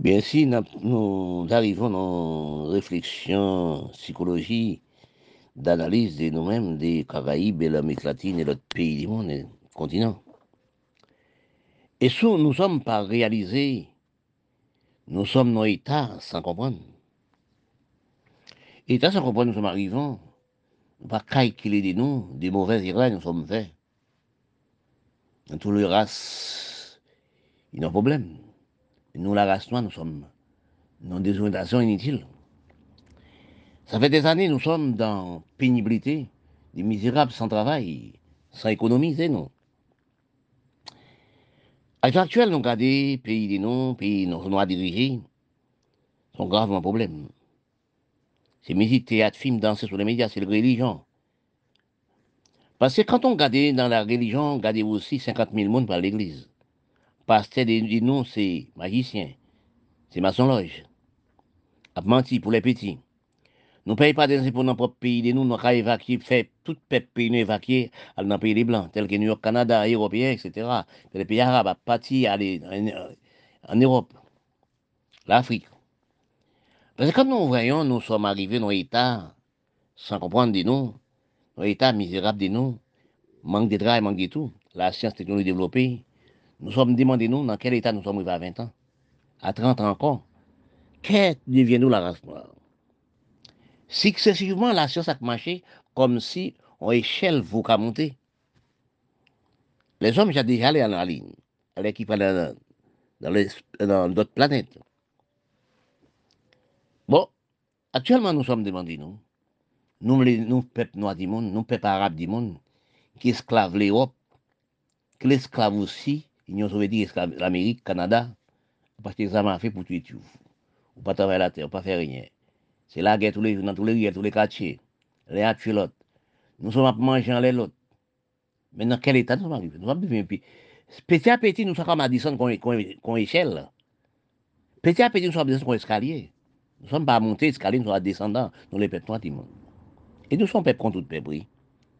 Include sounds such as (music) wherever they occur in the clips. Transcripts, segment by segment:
Bien, si nous arrivons dans réflexion, psychologie, d'analyse de nous-mêmes, des Caraïbes et l'Amérique latine et l'autre pays du monde, et continent. Et si nous ne sommes pas réalisés, nous sommes nos états sans comprendre. État sans comprendre, nous sommes arrivants, pas calculer de nous, des mauvais erreurs nous sommes faits. Dans toutes les races, il y a un problème. Nous, la race noire, nous sommes dans des orientations inutiles. Ça fait des années, nous sommes dans pénibilité, des misérables sans travail, sans économie, c'est nous. À l'heure actuelle, nous regardons pays des noms, pays noirs dirigés, sont gravement problème. C'est musique, théâtre, film, danser sur les médias, c'est la religion. Parce que quand on regarde dans la religion, on regarde aussi 50 000 monde par l'église. Pasteur des noms, c'est magicien, c'est maçon loge. A menti pour les petits. Nous ne payons pas des impôts dans notre pays, nous, nous avons évacué, fait tout le pays nous évacuer dans le pays des Blancs, tels que New York, Canada, Européens, etc. Les pays arabes, à partir en, Europe, l'Afrique. Parce que quand nous voyons, nous sommes arrivés dans l'État, sans comprendre de nous, dans l'État misérable de nous, manque de travail, manque de tout, la science, technologie développée, nous sommes demandés, nous, dans quel état nous sommes arrivés à 20 ans, à 30 ans encore? Qu'est-ce devient-nous la race noire? Successivement, la science a marché comme si on échelle vous qu'à monter. Les hommes, j'ai déjà allé en la ligne, allé qui dans, dans d'autres planètes. Bon, actuellement, nous sommes demandés, nous, nous, les, nous, peuple noir du monde, nous, peuple arabe du monde, qui esclave l'Europe, qui l'esclave aussi, l'Union soviétique, l'Amérique, Canada, parce que ça m'a fait pour tuer tout. Ou pas travailler la terre, pas faire rien. C'est la guerre tous les dans tous les rues, tous les quartiers. Les a tué l'autre. Nous sommes à manger les l'autre. Mais dans quel état nous sommes arrivés? Nous sommes puis Petit à petit, nous sommes comme à descendre qu'on échelle. Petit à petit, nous sommes à descendre qu'on escalier. Nous ne sommes pas à monter escalier, nous sommes à descendre nous les du monde. Et nous sommes peuples contre tout peuple.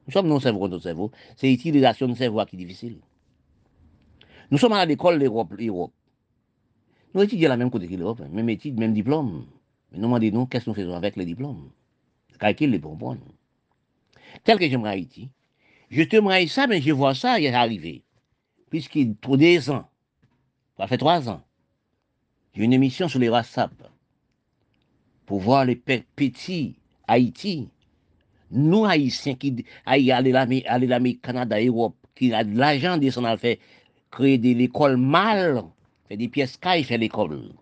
Nous sommes non cerveau contre tout cerveau. C'est l'utilisation de cerveau qui est difficile. Nous sommes à l'école l'Europe. Nous étudions la même côté que l'Europe, même étude, même diplôme. Mais nous demandons, qu'est-ce que nous faisons avec les diplômes? Calcule les bonbons. Tel que j'aimerais Haïti. Je te ça, mais je vois ça, il est arrivé. Puisqu'il trop des ans, ça fait trois ans, j'ai une émission sur les WhatsApp pour voir les petits Haïti. Nous, Haïtiens, qui aller l'Amérique, Canada, Europe, qui a de l'argent, descendre à faire créer des écoles mal, faire des pièces cailles, faire l'école.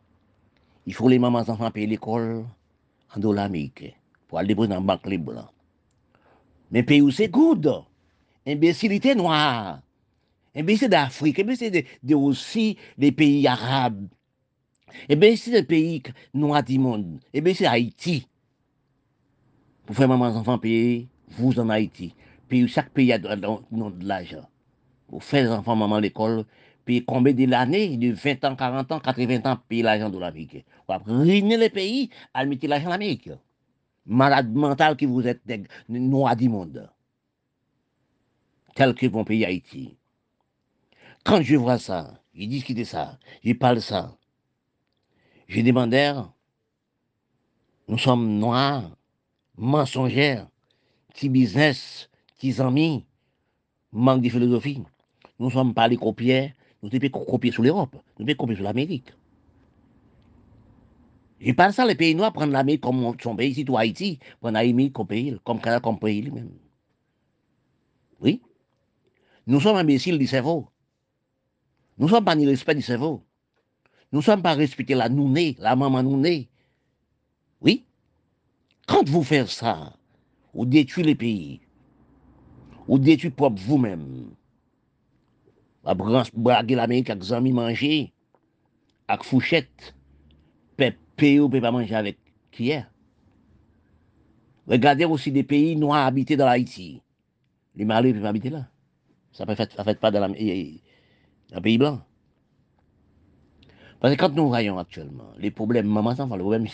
Il faut les mamans enfants payer l'école en dollars américains pour aller déposer dans la banque libre. Mais pays où c'est good. Imbécilité noire. Imbécilité d'Afrique. Imbécilité de, aussi des pays arabes. Imbécilité des pays noirs du monde. Imbécilité Haïti. Pour faire mamans enfants payer, vous en Haïti. Puis chaque pays a de l'argent. Pour faire enfants maman l'école, puis combien de l'année, de 20 ans, 40 ans, 80 ans, payer l'argent de l'Amérique. Vous ruiner les pays à mettre l'argent de l'Amérique. Malade mental que vous êtes noirs du monde. Tel que mon pays Haïti. Quand je vois ça, je discute ça, je parle ça, je demandais, nous sommes noirs, mensongers, petits business, petits amis, manque de philosophie. Nous sommes pas les copiers, nous devons copier sur l'Europe, nous devons copier sur l'Amérique. Je parle ça, les pays noirs prennent l'Amérique comme son pays, toi, Haïti, prennent l'Amérique comme pays, comme Canada comme pays lui-même. Oui. Nous sommes imbéciles du cerveau. Nous ne sommes pas ni respect du cerveau. Nous ne sommes pas respecter la nounée, la maman nounée. Oui. Quand vous faites ça, vous détruisez les pays, vous détruisez propre vous-même à braguer l'Amérique avec amis manger, avec fouchette, pays ou peut pas manger avec qui est. Regardez aussi des pays noirs habités dans l'Haïti. Les Malais ne peuvent pas habiter là. Ça ne fait, fait pas dans, la, dans pays blanc. Parce que quand nous voyons actuellement les problèmes, maman, les problèmes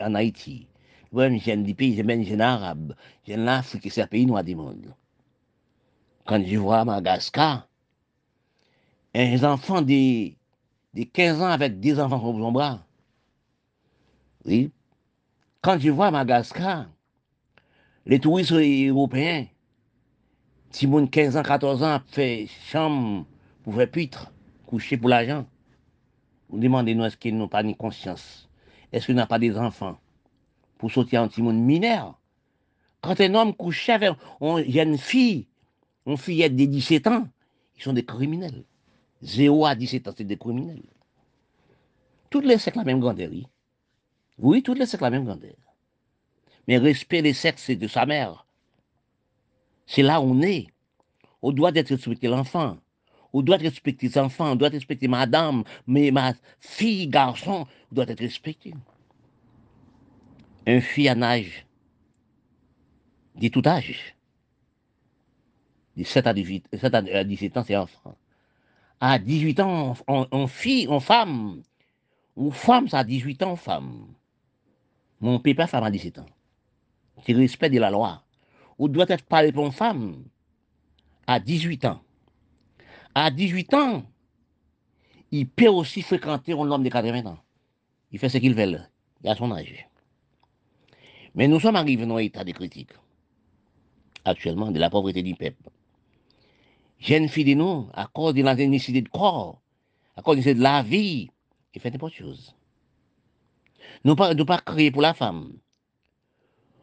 en Haïti, les problèmes des pays, c'est arabe, c'est l'Afrique, c'est un pays noir du monde. Quand je vois Madagascar, un enfant de, de 15 ans avec 10 enfants sur son bras, Oui. Quand je vois Madagascar, les touristes européens, si moun 15 ans, 14 ans, fait chambre pour faire pitre, coucher pour l'argent, vous demandez-nous est-ce qu'ils n'ont pas ni conscience? Est-ce qu'ils n'ont pas des enfants? Pour sortir un petit monde mineur Quand un homme couche avec une jeune fille, une fillette de 17 ans, ils sont des criminels. 0 à 17 ans, c'est des criminels. Toutes les sexes la même grandeur. Oui, oui toutes les sexes la même grandeur. Mais respect des sexes, c'est de sa mère. C'est là où on est. On doit être respecté l'enfant. On doit respecter les enfants. On doit respecter madame, mais ma fille, garçon, on doit être respecté. Un fille à âge, de tout âge, de 7 à 18, 7 à 17 ans, c'est enfant. À 18 ans, on, fille, on femme, ou femme, ça a 18 ans, femme. Mon père, femme à 17 ans. C'est le respect de la loi. Ou doit être parlé pour une femme à 18 ans. À 18 ans, il peut aussi fréquenter un homme de 80 ans. Il fait ce qu'il veut, il a son âge. Mais nous sommes arrivés dans un état de critique, actuellement, de la pauvreté du peuple. Jeune fille de nous, à cause de la nécessité de corps, à cause de la vie, il fait n'importe chose. Nous ne pas, pas créer pour la femme.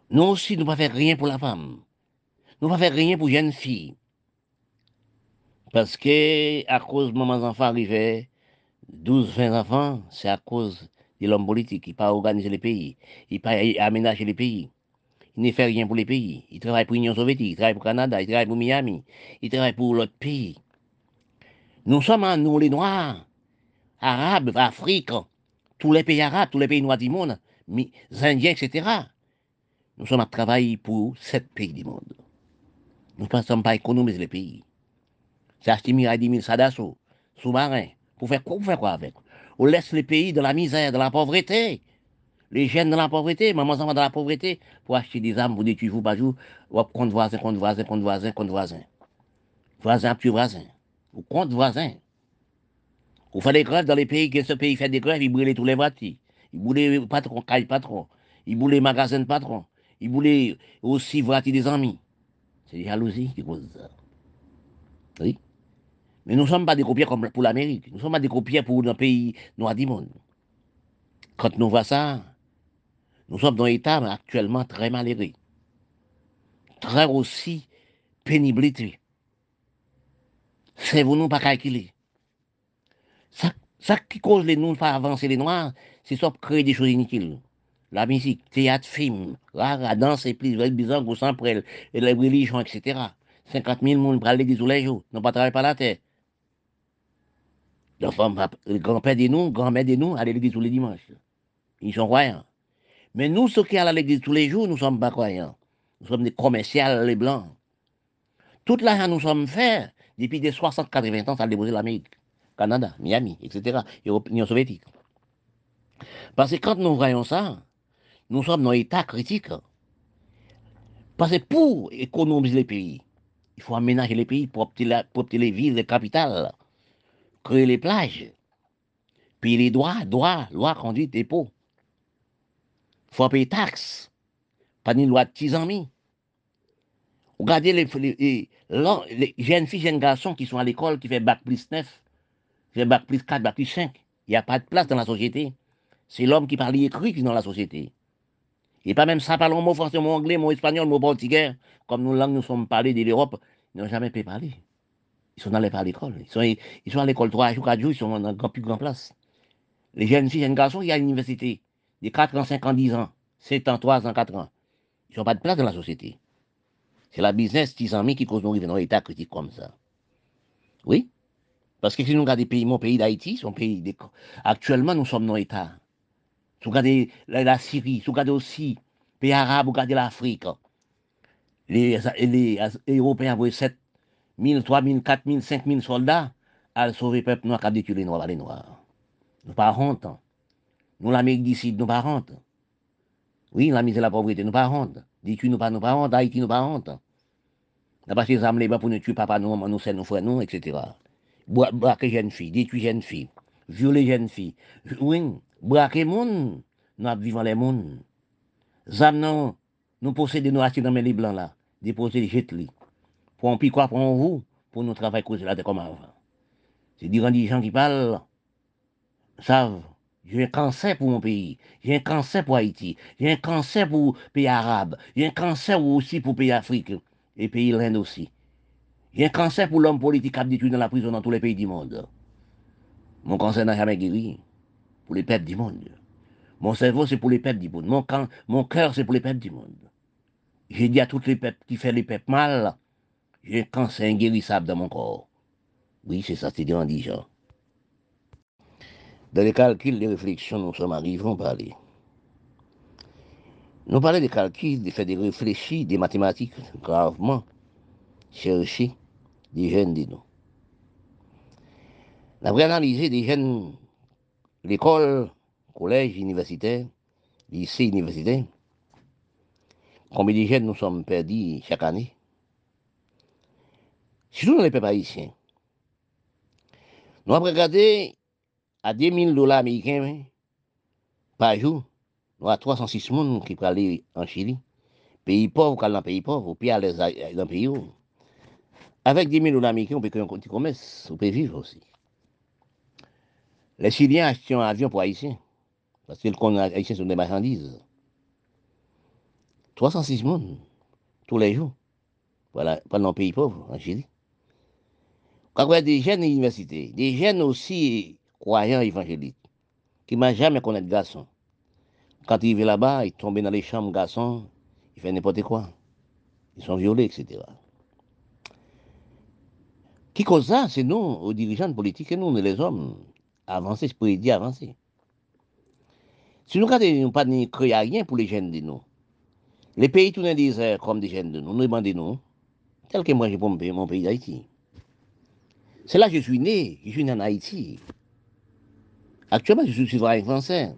Nous aussi, nous ne pas faire rien pour la femme. Nous ne pas faire rien pour jeune fille. Parce que, à cause de mes enfants arrivaient, 12, 20 enfants, c'est à cause de l'homme politique. Il n'a pas organisé les pays. Il n'a pas aménagé les pays. Il ne fait rien pour les pays. Il travaille pour l'Union soviétique, il travaille pour le Canada, il travaille pour Miami, il travaille pour l'autre pays. Nous sommes, nous les Noirs, Arabes, Afrique, tous les pays arabes, tous les pays noirs du monde, les Indiens, etc. Nous sommes à travailler pour sept pays du monde. Nous ne sommes pas économiser les pays. C'est acheter 10 000 sadasso, sous-marins. Pour faire quoi, pour faire quoi avec? On laisse les pays dans la misère, dans la pauvreté. Les jeunes dans la pauvreté, maman s'en va dans la pauvreté pour acheter des armes, pour détruire vous par jour, ou contre voisin, contre voisin, contre voisin, contre voisin. Voisin puis voisin. Ou contre voisin. Vous faites des grèves dans les pays, que ce pays fait des grèves, ils brûlent tous les voitures. Ils brûlent les patrons, caille patron. Ils brûlent les magasins de patron. Ils brûlent aussi voitures des amis. C'est jalousie qui cause ça. Oui. Mais nous ne sommes pas des copiers comme pour l'Amérique. Nous ne sommes pas des copiers pour un pays noir du monde. Quand nous voyons ça, nous sommes dans un état actuellement très malheureux. Très aussi pénibilité. C'est vous nous pas calculer. Ça, ça qui cause les nous pas avancer les noirs, c'est ça créer des choses inutiles la musique, théâtre, film, la, danse et plus bizarre que sans et les religions, etc. 50 000 personnes pour l'église tous les jours, n'ont pas travaillé par la terre. Les grands-pères de nous, grand-mères de nous, à l'église tous les dimanches. Ils sont croyants. Mais nous, ceux qui allent à l'église tous les jours, nous sommes pas croyants. Nous sommes des commerciaux, les blancs. Toute l'argent nous sommes faits depuis des 60-80 ans, ça a déposé l'Amérique, Canada, Miami, etc., Union soviétique. Parce que quand nous voyons ça, nous sommes dans un état critique. Parce que pour économiser les pays, il faut aménager les pays pour obtenir, les villes, les capitales, créer les plages, payer les droits, droits, lois, conduite, dépôts. Faut payer taxes, pas une loi de 10 ans. Regardez les, jeunes filles, jeunes garçons qui sont à l'école, qui font bac plus 9, qui bac plus 4, bac plus 5. Il n'y a pas de place dans la société. C'est l'homme qui parle écrit qui est dans la société. Et pas même ça, parlons mot français, anglais, mot espagnol, mot portugais, comme nous langues nous sommes parlés de l'Europe, ils n'ont jamais pu parler. Ils sont allés par l'école. Ils sont, à l'école 3 jours, 4 jours, ils sont dans plus grande place. Les jeunes filles, jeunes garçons, il y a l'université, de 4 ans, 5 ans, 10 ans, 7 ans, 3 ans, 4 ans. Ils n'ont pas de place dans la société. C'est la business 600 000 qui cause nous dans un état critique comme ça. Oui? Parce que si nous regardons pays, mon pays d'Haïti, son pays, actuellement, nous sommes dans l'état si vous regardez la, Syrie, si vous regardez aussi les pays arabes, vous regardez l'Afrique. Les, Européens ont 7 000, 3 000, 4 000, 5 000 soldats à sauver le peuple noir qui a détruit les noirs, les noirs. Nous pas honte. Nous, l'Amérique d'ici, nous pas. Oui, la misère la pauvreté, nous pas. Détruit, nous pas, nous pas honte. Haïti, nous pas honte. N'a pas ces âmes les pour nous tuer papa, nous, nous, nous, frères, nous, etc. Braquer jeunes filles, détruire jeunes filles, violer jeunes filles. Oui, braquer monde nous vivons les mondes. Zam non, nous possédons nos acheter dans les blancs là, déposer les jets Pour un quoi pour vous, pour nous travailler la terre comme avant. C'est des gens qui parlent, savent, j'ai un cancer pour mon pays, j'ai un cancer pour Haïti, j'ai un cancer pour les pays arabes, j'ai un cancer aussi pour les pays africains et pays l'Inde aussi. J'ai un cancer pour l'homme politique détruit dans la prison dans tous les pays du monde. Mon cancer n'a jamais guéri pour les peuples du monde. Mon cerveau, c'est pour les peuples du monde. Mon, cœur, c'est pour les peuples du monde. J'ai dit à tous les peuples qui font les peuples mal, j'ai un cancer inguérissable dans mon corps. Oui, c'est ça, c'est des indigents. Dans les calculs, les réflexions, nous sommes arrivés à parler. Nous parlons des calculs, de faire des réfléchis, des mathématiques, gravement, chercher des jeunes de nous. Avons analysé des jeunes, l'école, collège, universitaire, lycée, universitaire, combien de jeunes nous sommes perdus chaque année? Surtout dans les peuples haïtiens. Nous avons regardé à 10 000 dollars américains par jour, nous avons 306 personnes qui peuvent aller en Chili. Pays pauvre, quand dans pays pauvre, puis aller dans le pays Avec 10 000 dollars américains, on peut créer un petit commerce, on peut vivre aussi. Les Chiliens achètent un avion pour Haïtiens, parce que les Haïtiens des marchandises. 306 personnes, tous les jours, voilà, pendant pays pauvre, en Chili. Quand on a des jeunes universités, des jeunes aussi croyants évangéliques, qui ne jamais connaître garçon. Quand ils vivent là-bas, ils tombent dans les chambres garçons, ils font n'importe quoi. Ils sont violés, etc. Qui cause ça? C'est nous, aux dirigeants politiques, et nous, les hommes. Avancer, c'est pour aider à avancer. Si nous ne pas créer rien pour les jeunes de nous, les pays tout le comme des jeunes de nous, nous demandons, tel que moi j'ai pour mon pays d'Haïti. C'est là que je suis né, je suis né en Haïti. Actuellement, je suis citoyen français.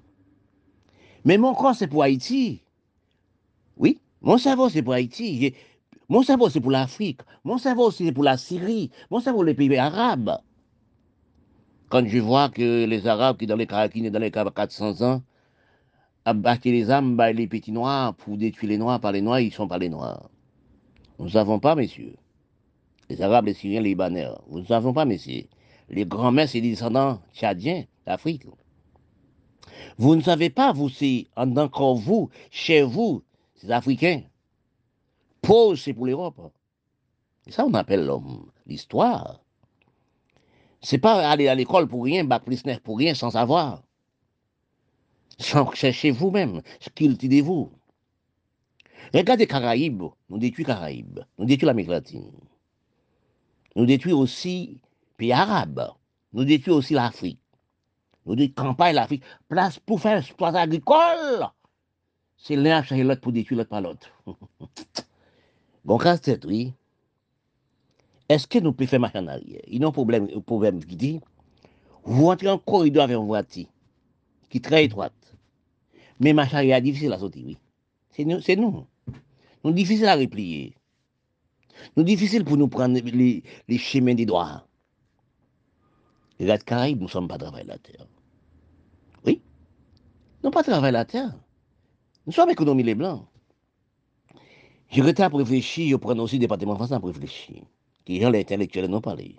Mais mon corps, c'est pour Haïti. Oui, mon cerveau, c'est pour Haïti. Mon cerveau, c'est pour l'Afrique. Mon cerveau, c'est pour la Syrie. Mon cerveau, les pays arabes. Quand je vois que les Arabes qui, dans les qui dans les 400 ans, abattent les âmes, bah, les petits noirs, pour détruire les noirs par les noirs, ils sont pas les noirs. Nous ne savons pas, messieurs les Arabes, les Syriens, les Libanais. Vous ne savez pas, messieurs. Les grands-mères, c'est des descendants tchadiens d'Afrique. Vous ne savez pas, vous, c'est encore vous, chez vous, c'est Africains. Pause, c'est pour l'Europe. Et ça, on appelle l'homme, l'histoire. C'est pas aller à l'école pour rien, bac plus pour rien, sans savoir. Cherchez vous-même, cultivez-vous. Regardez Caraïbes, nous détruisons Caraïbes, nous détruisons l'Amérique latine. Nous détruisons aussi les pays arabes. Nous détruisons aussi l'Afrique. Nous détruisons campagne l'Afrique. Place pour faire exploitation agricole. C'est l'un à l'autre pour détruire l'autre par l'autre. (laughs) bon, casse-tête, oui. Est-ce que nous pouvons faire marche en arrière? Il y a un problème, problème qui dit vous entrez en corridor avec une voiture qui est très étroite. Mais marche arrière est difficile à sortir, oui. C'est nous. C'est nous. Nous difficile à replier. Nous difficile pour nous prendre les, chemins des droits. Les gars de Caraïbes, nous ne sommes pas travailler la terre. Oui, nous ne pas travailler la terre. Nous sommes économie les blancs. Je retard pour réfléchir, je prends aussi le département français pour réfléchir. Qui gens l'intellectuel nous parler.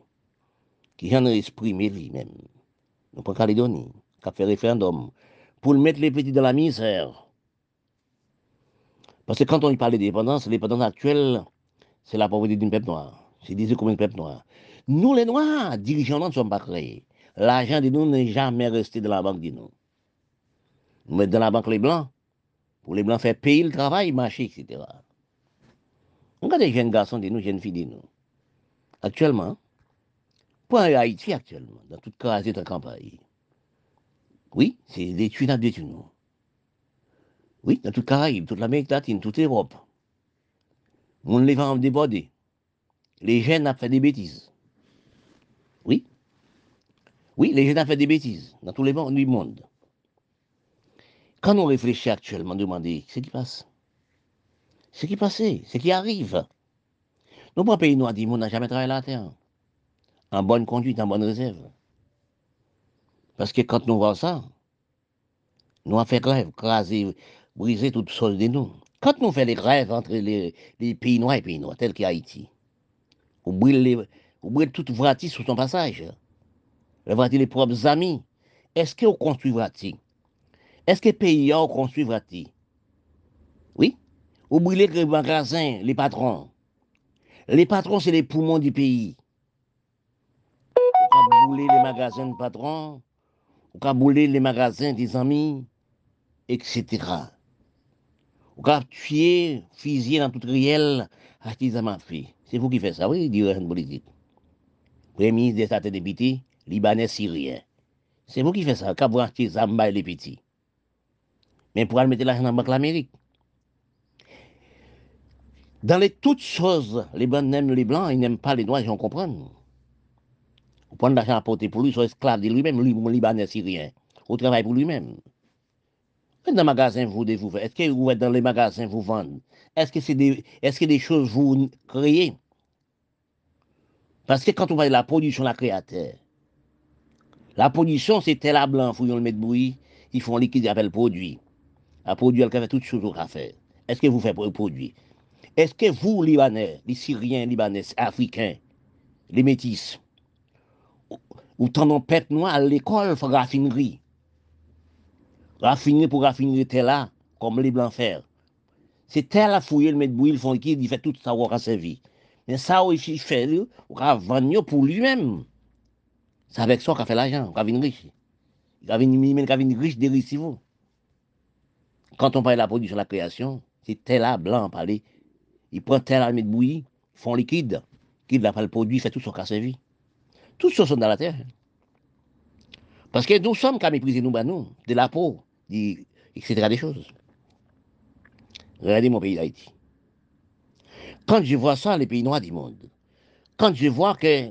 Qui gens l'esprit lui-même. Nous prenons Calédonie, qui a fait référendum, pour mettre les petits dans la misère. Parce que quand on parle d'indépendance, l'indépendance actuelle, c'est la pauvreté d'une peuple noir. C'est des comme un peuple noir. Nous, les Noirs, dirigeants, ne sommes pas créés. L'argent de nous n'est jamais resté dans la banque de nous. Nous mettons dans la banque les Blancs, pour les Blancs faire payer le travail, marcher, etc. Regardez les jeunes garçons de nous, jeunes filles de nous. Actuellement, pour Haïti actuellement, dans toute crasée de campagne. Oui, c'est des des nous. Oui, dans toute Caraïbe, toute l'Amérique latine, toute l'Europe. On les vend débordés. Les jeunes ont fait des bêtises. Oui. Les jeunes ont fait des bêtises dans tous les mondes du monde. Quand on réfléchit actuellement, demander ce qui passe? Ce qui passe, ce qui arrive? Nous, pas pays noir, on n'a jamais travaillé la terre. En bonne conduite, en bonne réserve. Parce que quand nous voyons ça, Nous avons fait grève, craser, briser toutes choses de nous. Quand nous faisons les grèves entre les, pays noirs et les pays noirs, tels qu'Haïti, on brûle, on brûle toute Vrati sous son passage. On Vrati les propres amis? Est-ce qu'on construit Vrati? Est-ce que les pays ont construit Vrati? Oui. On brûle les magasins, les patrons. Les patrons, c'est les poumons du pays. On a brûler les magasins de patrons, on a brûler les magasins des amis, etc. On a tué, fusillé dans toute réelle artisan fait. C'est vous qui faites ça, oui, dirigeant politique. Premier ministre des États députés, Libanais, Syrien. C'est vous qui faites ça, vous achetez Zamba et les petits. Mais pour aller mettre l'argent dans la Banque l'Amérique. Dans les toutes choses, les blancs aiment les blancs, ils n'aiment pas les noirs, j'en comprends. Vous prenez l'argent à porter pour lui, soit esclave de lui-même, lui, Libanais, Syrien. Au travail pour lui-même. Dans les magasins, vous, vous Est-ce que vous êtes dans les magasins, vous vendez? Est-ce que c'est des, est-ce que des choses vous créez? Parce que quand on va de la production, la créateur, la production, c'est tel à blanc, faut le mettre bruit, ils font liquide, ils appellent produit. La produit, elle fait toutes choses au café. Est-ce que vous faites pour le produit? Est-ce que vous, Libanais, les Syriens, Libanais, Africains, les Métis, ou t'en pète noir à l'école, raffinerie. Raffinerie pour raffiner tel là, comme les blancs faire. C'est tel à fouiller le mettre bouillir, le fond liquide, il fait tout ça à sa vie. Mais ça, il fait, va vendre pour lui-même. C'est avec ça qu'on fait l'argent, qu'on vient riche. Il vient riche. Quand on parle de la production, de la création, c'est tel là, blanc, parler il prend tel armée de bouillie, font liquide, qu'il n'a pas le produit, fait tout son casse vie. Tout ça sont dans la terre. Parce que nous sommes qu'à mépriser nous, ben nous, de la peau, etc. des choses. Regardez mon pays d'Haïti. Quand je vois ça, les pays noirs du monde, quand je vois que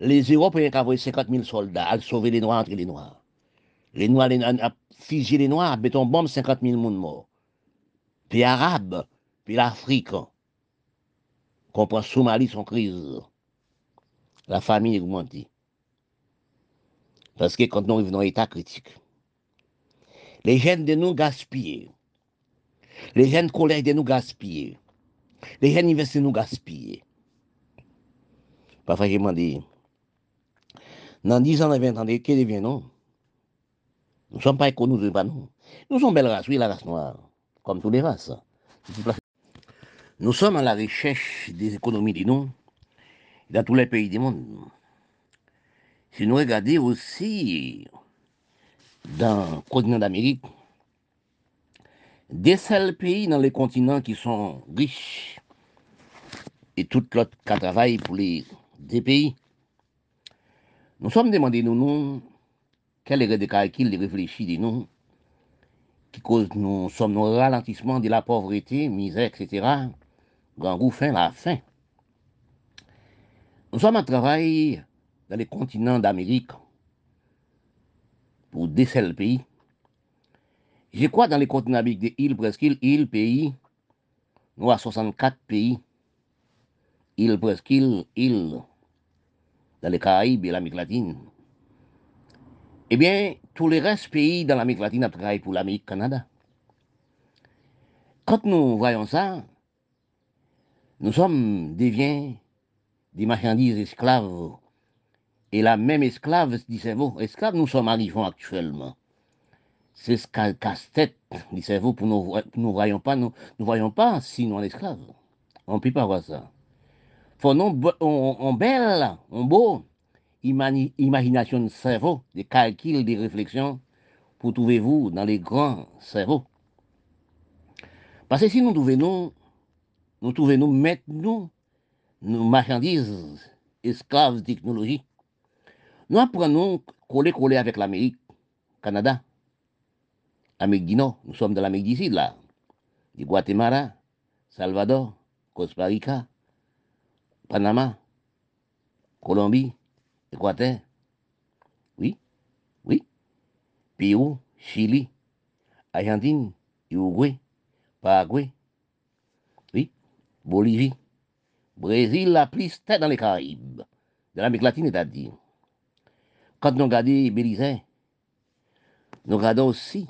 les Européens qui envoyé 50 000 soldats à sauver les Noirs entre les Noirs, les Noirs, à fusiller les Noirs, béton bombe, 50 000 monde morts. Puis Arabes, puis l'Afrique, comprend Somalie son crise. La famille est augmentée. Parce que quand nous arrivons dans l'état critique, les jeunes de nous gaspillent. Les jeunes collègues de nous gaspillent. Les jeunes universités nous gaspillent. Parfois, me dis, dans 10 ans, dans 20 ans, que deviennent-nous Nous ne sommes pas économisés, pas nous. Nous sommes belle race, oui, la race noire, comme toutes les races. Nous sommes à la recherche des économies du nous dans tous les pays du monde. Si nous regardons aussi dans le continent d'Amérique, des seuls pays dans les continents qui sont riches et tout l'autre qui travaille pour les des pays, nous sommes demandés, nous, nous quel est le calcul, réfléchis de nous, qui cause nous sommes nos ralentissements de la pauvreté, misère, etc grand fin la fin. Nous sommes en travail dans les continents d'Amérique pour déceler le pays. Je crois dans les continents d'Amérique des îles, presqu'îles, îles, pays, nous avons 64 pays, îles, presqu'îles, îles, dans les Caraïbes et l'Amérique latine. Eh bien, tous les restes pays dans l'Amérique latine travaillent pour l'Amérique Canada. Quand nous voyons ça, nous sommes des des marchandises esclaves. Et la même esclave dit cerveau, esclave nous sommes arrivés actuellement. C'est ce casse-tête dit cerveau pour nous, nous voyons pas, nous, nous voyons pas sinon esclaves. On ne peut pas voir ça. Non, on, belle, on beau, imagination de cerveau, des calculs, des réflexions, pour trouver vous dans les grands cerveaux. Parce que si nous trouvons nous nous marchandises, esclaves technologie. Nous apprenons coller coller avec l'Amérique, Canada, Amérique du Nord. Nous sommes dans l'Amérique du Sud là. Du Guatemala, Salvador, Costa Rica, Panama, Colombie, Équateur. Oui, oui. Pérou, Chili, Argentine, Uruguay, Paraguay, Bolivie, Brésil, la plus tête dans les Caraïbes, de l'Amérique latine, c'est-à-dire. Quand nous regardons Belize, nous regardons aussi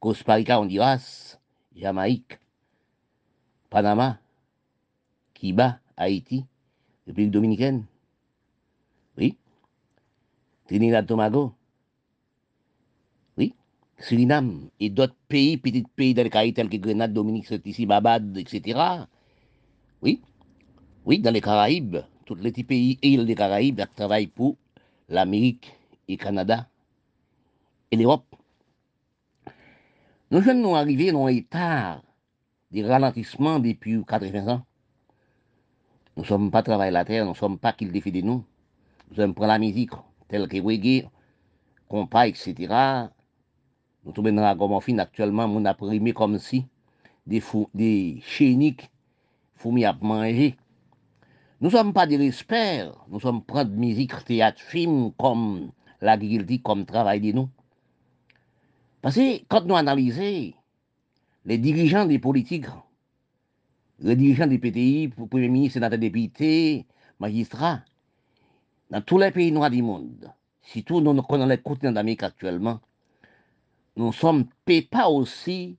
Costa Rica, Honduras, Jamaïque, Panama, Cuba, Haïti, République dominicaine. Oui. Trinidad Tobago. Oui. Suriname et d'autres pays, petits pays dans les Caraïbes tels que Grenade, Dominique, ici, Babad, etc. Oui. Oui, dans les Caraïbes, tous les petits pays et îles des Caraïbes travaillent pour l'Amérique et Canada et l'Europe. Nous sommes arrivés dans un état de ralentissement depuis 80 ans. Nous ne sommes pas travailler la terre, nous ne sommes pas qu'il défie de nous. Nous sommes pour la musique, telle que reggae, compas, etc. Nous sommes dans la gomme actuellement, on a primé comme si des, des chéniques, fourmis à manger. Nous ne sommes pas des experts, nous sommes prendre musique, théâtre, film, comme l'agriculture, comme travail de nous. Parce que quand nous analysons les dirigeants des politiques, les dirigeants des PTI, premiers ministres, sénateurs, députés, magistrats, dans tous les pays noirs du monde, surtout nous connaissons les continents d'Amérique actuellement, nous sommes pas aussi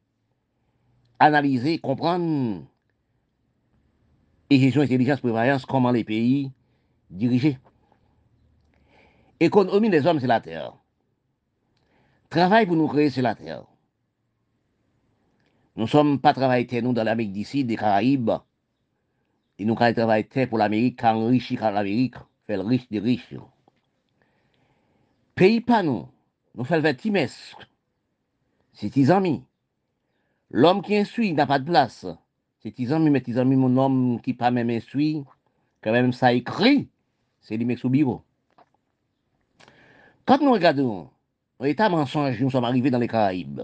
analyser, comprendre et gestion intelligence prévoyance comment les pays dirigés. Économie des hommes, c'est la terre. Travail pour nous créer sur la terre. Nous ne sommes pas travailleurs nous, dans l'Amérique d'ici, des Caraïbes. Et nous travaillons pour l'Amérique, car enrichir l'Amérique, fait le riche des riches. Pays pas nous, nous faisons le timesque. C'est tes amis. L'homme qui instruit n'a pas de place. C'est tes amis, mais tes amis, mon homme qui pas même instruit, quand même ça écrit, c'est lui sous bureau. Quand nous regardons État mensonge, nous sommes arrivés dans les Caraïbes.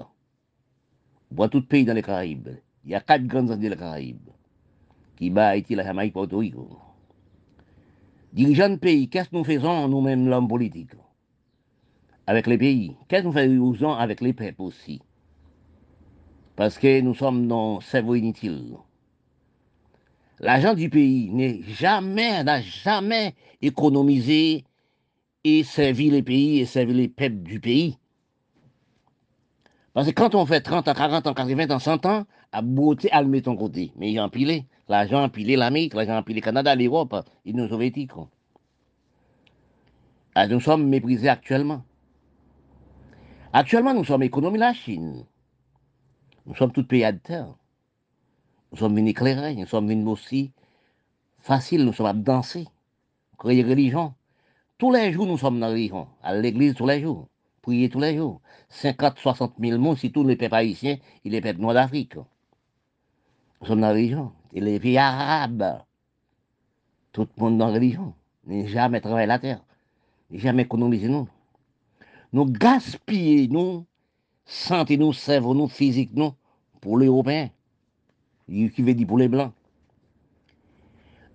Dans tout pays dans les Caraïbes. Il y a quatre grandes îles les Caraïbes. Cuba, Haïti, la Jamaïque, Porto Rico. Dirigeants de pays, qu'est-ce que nous faisons nous-mêmes, l'homme politique? Avec les pays. Qu'est-ce que nous faisons avec les peuples aussi? Parce que nous sommes dans cerveau inutile. L'argent du pays n'est jamais, n'a jamais économisé et servir les pays et servir les peuples du pays. Parce que quand on fait 30 ans, 40 ans, 80 ans, 100 ans, à beauté, à le mettre en côté. Mais ils ont empilé. L'argent empilé l'Amérique, l'argent empilé le Canada, l'Europe, l'Union soviétique. Ah, nous sommes méprisés actuellement. Actuellement, nous sommes économie la Chine. Nous sommes tous pays à terre. Nous sommes venus éclairer, nous sommes venus aussi faciles, nous sommes à danser, créer religion. Tous les jours, nous sommes dans la région, à l'église tous les jours, prier tous les jours. 50, 60 000 mots, si tous les peuples haïtiens et les peuples noirs d'Afrique. Nous sommes dans la région. Et les pays arabes, tout le monde dans la religion, n'a jamais travaillé la terre, n'a jamais économisé nous. Nous gaspillons, nous, santé, nous, cerveau, nous, physique, nous, pour les Européens, qui veut dire pour les Blancs.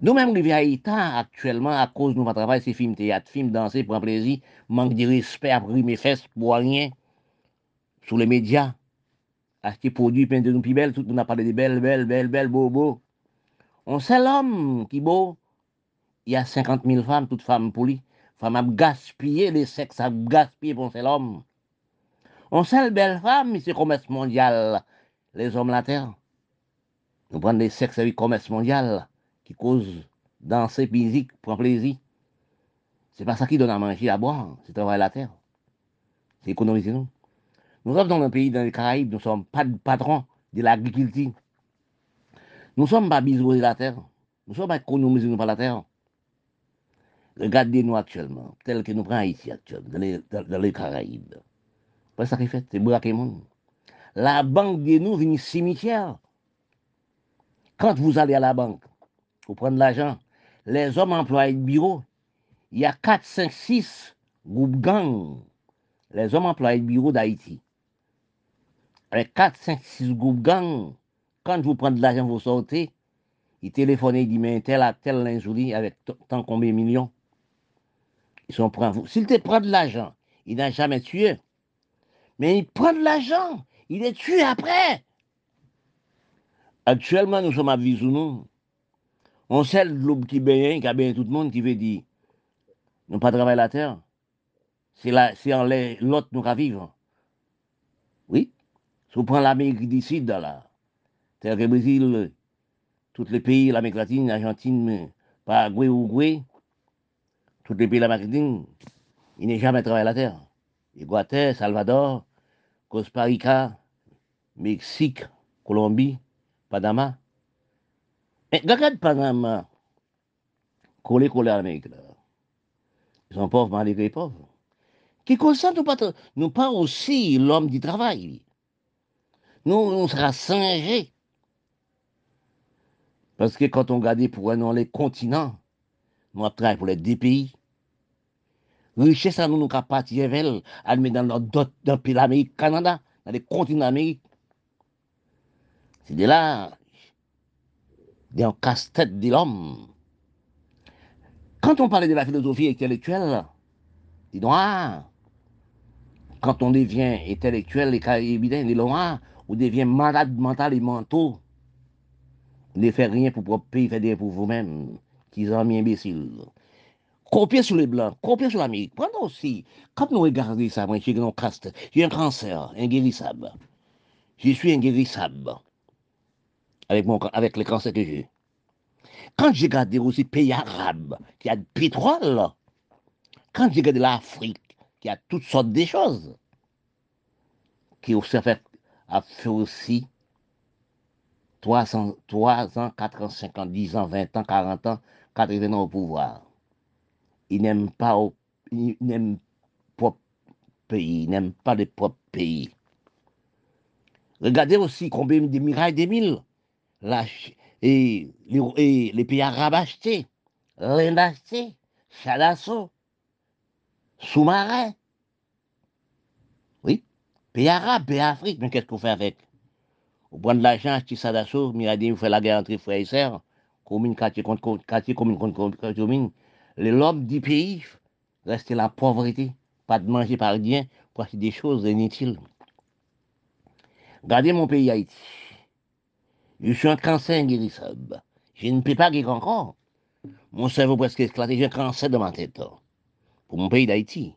Nous-mêmes, nous vivons à actuellement à cause de notre travail, c'est film théâtre, film danser, pour un plaisir, manque de respect, après mes fesses pour rien, sur les médias, acheter produits, peindre de plus belles, tout le monde a parlé de belles, belles, belles, belles, beaux, beaux. On sait l'homme qui beau, il y a 50 000 femmes, toutes femmes polies, femmes à gaspiller les sexes, à gaspiller pour l'homme. On sait le belle femme, c'est commerce mondial, les hommes la terre. Nous prenons les sexes avec commerce mondial qui cause danser, musique, prendre plaisir. C'est pas ça qui donne à manger, à boire, c'est travailler la terre. C'est économiser nous. Nous sommes dans un pays, dans les Caraïbes, nous ne sommes pas patrons de l'agriculture. Nous ne sommes pas bisous de la terre. Nous ne sommes pas économisés nous par la terre. Regardez-nous actuellement, tel que nous prenons ici actuellement, dans les, Caraïbes. C'est ça qui fait, c'est braquer monde. La banque de nous vient cimetière. Quand vous allez à la banque, pour prendre l'argent. Les hommes employés de bureau, il y a 4, 5, 6 groupes gangs. Les hommes employés de bureau d'Haïti. Avec 4, 5, 6 groupes gangs, quand vous prenez de l'argent, vous sortez, ils téléphonent, ils disent, mais tel à tel lingerie avec tant combien de millions? Ils sont prêts vous. S'il te prend de l'argent, il n'a jamais tué. Mais il prend de l'argent, il est tué après. Actuellement, nous sommes à Visounou. On sait globe qui baigne, qui a bien tout le monde, qui veut dire, nous pas travailler la terre. C'est en l'autre nous va vivre. Oui. Si vous prenez l'Amérique du Sud, là, que le Brésil, tous les pays, l'Amérique latine, l'Argentine, Paraguay, Uruguay, tous les pays de l'Amérique latine, ils n'ont jamais travaillé la terre. Équateur, Salvador, Costa Rica, Mexique, Colombie, Panama. Et regarde Panama, collé, collé à l'Amérique. Là. Ils sont pauvres malgré les pauvres. Qui nous pas, nous pas aussi l'homme du travail. Nous, nous sera singés. Parce que quand on regarde pour les continents, nous travaillons pour les pays. Richesse, nous nous avons parti avec elle, dans d'autres pays d'Amérique, Canada, dans les continents d'Amérique. C'est de là, un casse-tête de l'homme. Quand on parlait de la philosophie intellectuelle, des noirs, quand on devient intellectuel évident, des noirs, on devient malade mental et mental. Ne faites rien pour votre pays, faites rien pour vous-même, qui sont mis imbéciles. Copiez sur les Blancs, copiez sur l'Amérique. Pendant aussi, quand nous regardons ça, moi, j'ai un cancer inguérissable. Je suis inguérissable avec, mon, avec le cancer que j'ai. Quand j'ai regardé aussi pays arabes, qui a du pétrole, quand j'ai regardé l'Afrique, qui a toutes sortes de choses, qui aussi a fait, a fait aussi 3 ans, 3 ans, 4 ans, 5 ans, 10 ans, 20 ans, 40 ans, 80 ans au pouvoir. Ils n'aiment pas, ils n'aiment pas pays, ils n'aiment pas les propres pays. Regardez aussi combien de mirailles des mille. Et, les, les, pays arabes achetés, l'Inde acheté, Chadasso, sous-marin. Oui, pays arabes, pays Afrique, mais qu'est-ce qu'on fait avec? Vous prenez de l'argent, acheter d'assaut, dit, vous faites la guerre entre frères et sœurs, commune, quartier contre quartier, commune contre commune. L'homme du pays reste la pauvreté, pas de manger par rien, pour acheter des choses inutiles. Regardez mon pays Haïti. Je suis un cancer inguérissable. Je ne peux pas guérir encore. Mon cerveau presque éclaté, j'ai un cancer de ma tête. Pour mon pays d'Haïti.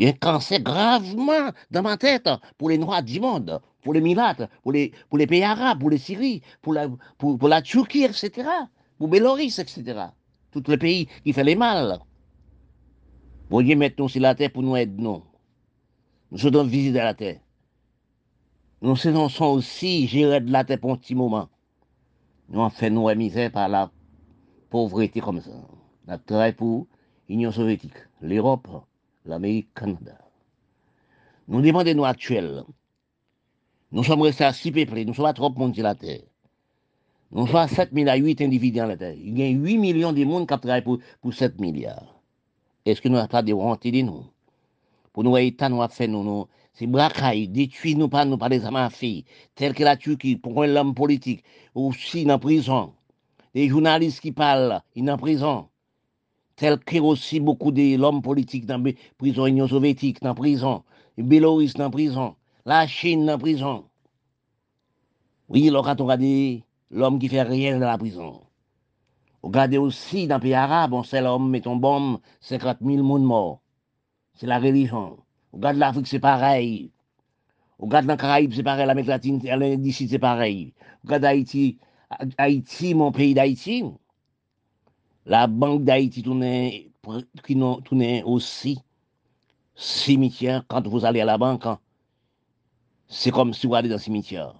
A un cancer gravement dans ma tête pour les Noirs du monde, pour les Milates, pour les, pour les pays arabes, pour les Syries, pour la, pour, pour la Turquie, etc., pour Bélorusse, etc. Tous les pays qui font les mal. Mettre nous sur la terre pour nous aider. Nous sommes visite à la terre. Nous sommes aussi gérés de la terre pour un petit moment. Nous avons fait nos misère par la pauvreté comme ça. Nous travaillé pour l'Union soviétique, l'Europe, l'Amérique, Canada. Nous demandons nous actuels. Nous sommes restés à six peuplés, nous sommes à trop monde sur la terre. Nous sommes à 7 000 à 8 individus dans la terre. Il y a 8 millions de monde qui travaillent pour, pour 7 milliards. Est-ce que nous n'avons pas de honte de nous? Pour nous, l'État nous a fait nous, nous c'est braquaille, détruit nous pas, nous pas des filles, tels que la Turquie, pour l'homme politique, aussi dans prison. Des journalistes qui parlent, ils sont en prison tel que aussi beaucoup de l'homme politique dans la prison Union soviétique, dans la prison, les Bélorusse dans la prison, la Chine dans la prison. Oui, quand on regarde l'homme qui fait rien dans la prison. Regardez aussi dans les pays arabes, on sait l'homme met ton bombe, 50 000 monde morts. C'est la religion. Regarde l'Afrique, c'est pareil. Regarde dans les Caraïbes, c'est pareil. L'Amérique latine, d'ici, c'est pareil. Regarde Haïti, Haïti, mon pays d'Haïti. La Banque d'Haïti tourne aussi cimetière. Quand vous allez à la banque, hein, c'est comme si vous allez dans cimetière.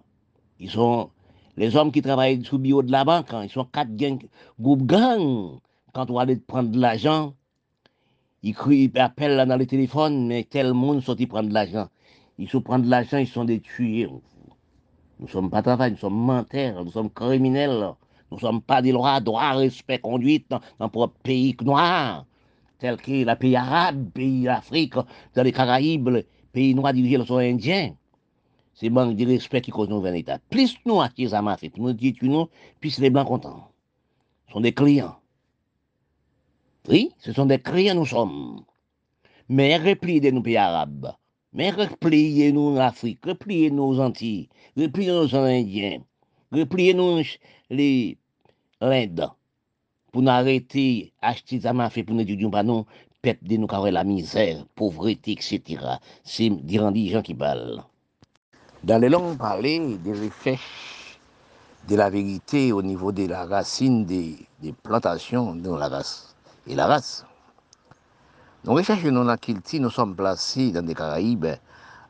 Ils sont les hommes qui travaillent sous bureau de la banque, hein, ils sont quatre gangs, groupes gangs. Quand vous allez prendre de l'argent, ils, crient, ils appellent dans le téléphone, mais tel monde sorti prendre l'argent. Ils sont prendre de l'argent, ils sont des tueurs. Nous ne sommes pas travailleurs, nous sommes menteurs, nous sommes criminels. Nous ne sommes pas des lois, droit, respect, conduite dans, notre pays noir, tel que les pays arabes, pays d'Afrique, dans les Caraïbes, les pays noirs dirigés par les Indiens. C'est manque de respect qui cause nos État. Plus nous, à ça m'a nous disons nous, plus les Blancs contents. Ce sont des clients. Oui, ce sont des clients, nous sommes. Mais repliez nos pays arabes. Mais repliez-nous en Afrique, repliez-nous aux Antilles, repliez-nous aux Indiens, repliez-nous les l'Inde pour nous arrêter, acheter ça m'a pour nous dire, pas non, peuple de nous la misère, pauvreté, etc. C'est des gens qui parlent. Dans les langues parlées, des recherches de la vérité au niveau de la racine des, des plantations de la race et la race. Dans la Kilti, nous sommes placés dans des Caraïbes.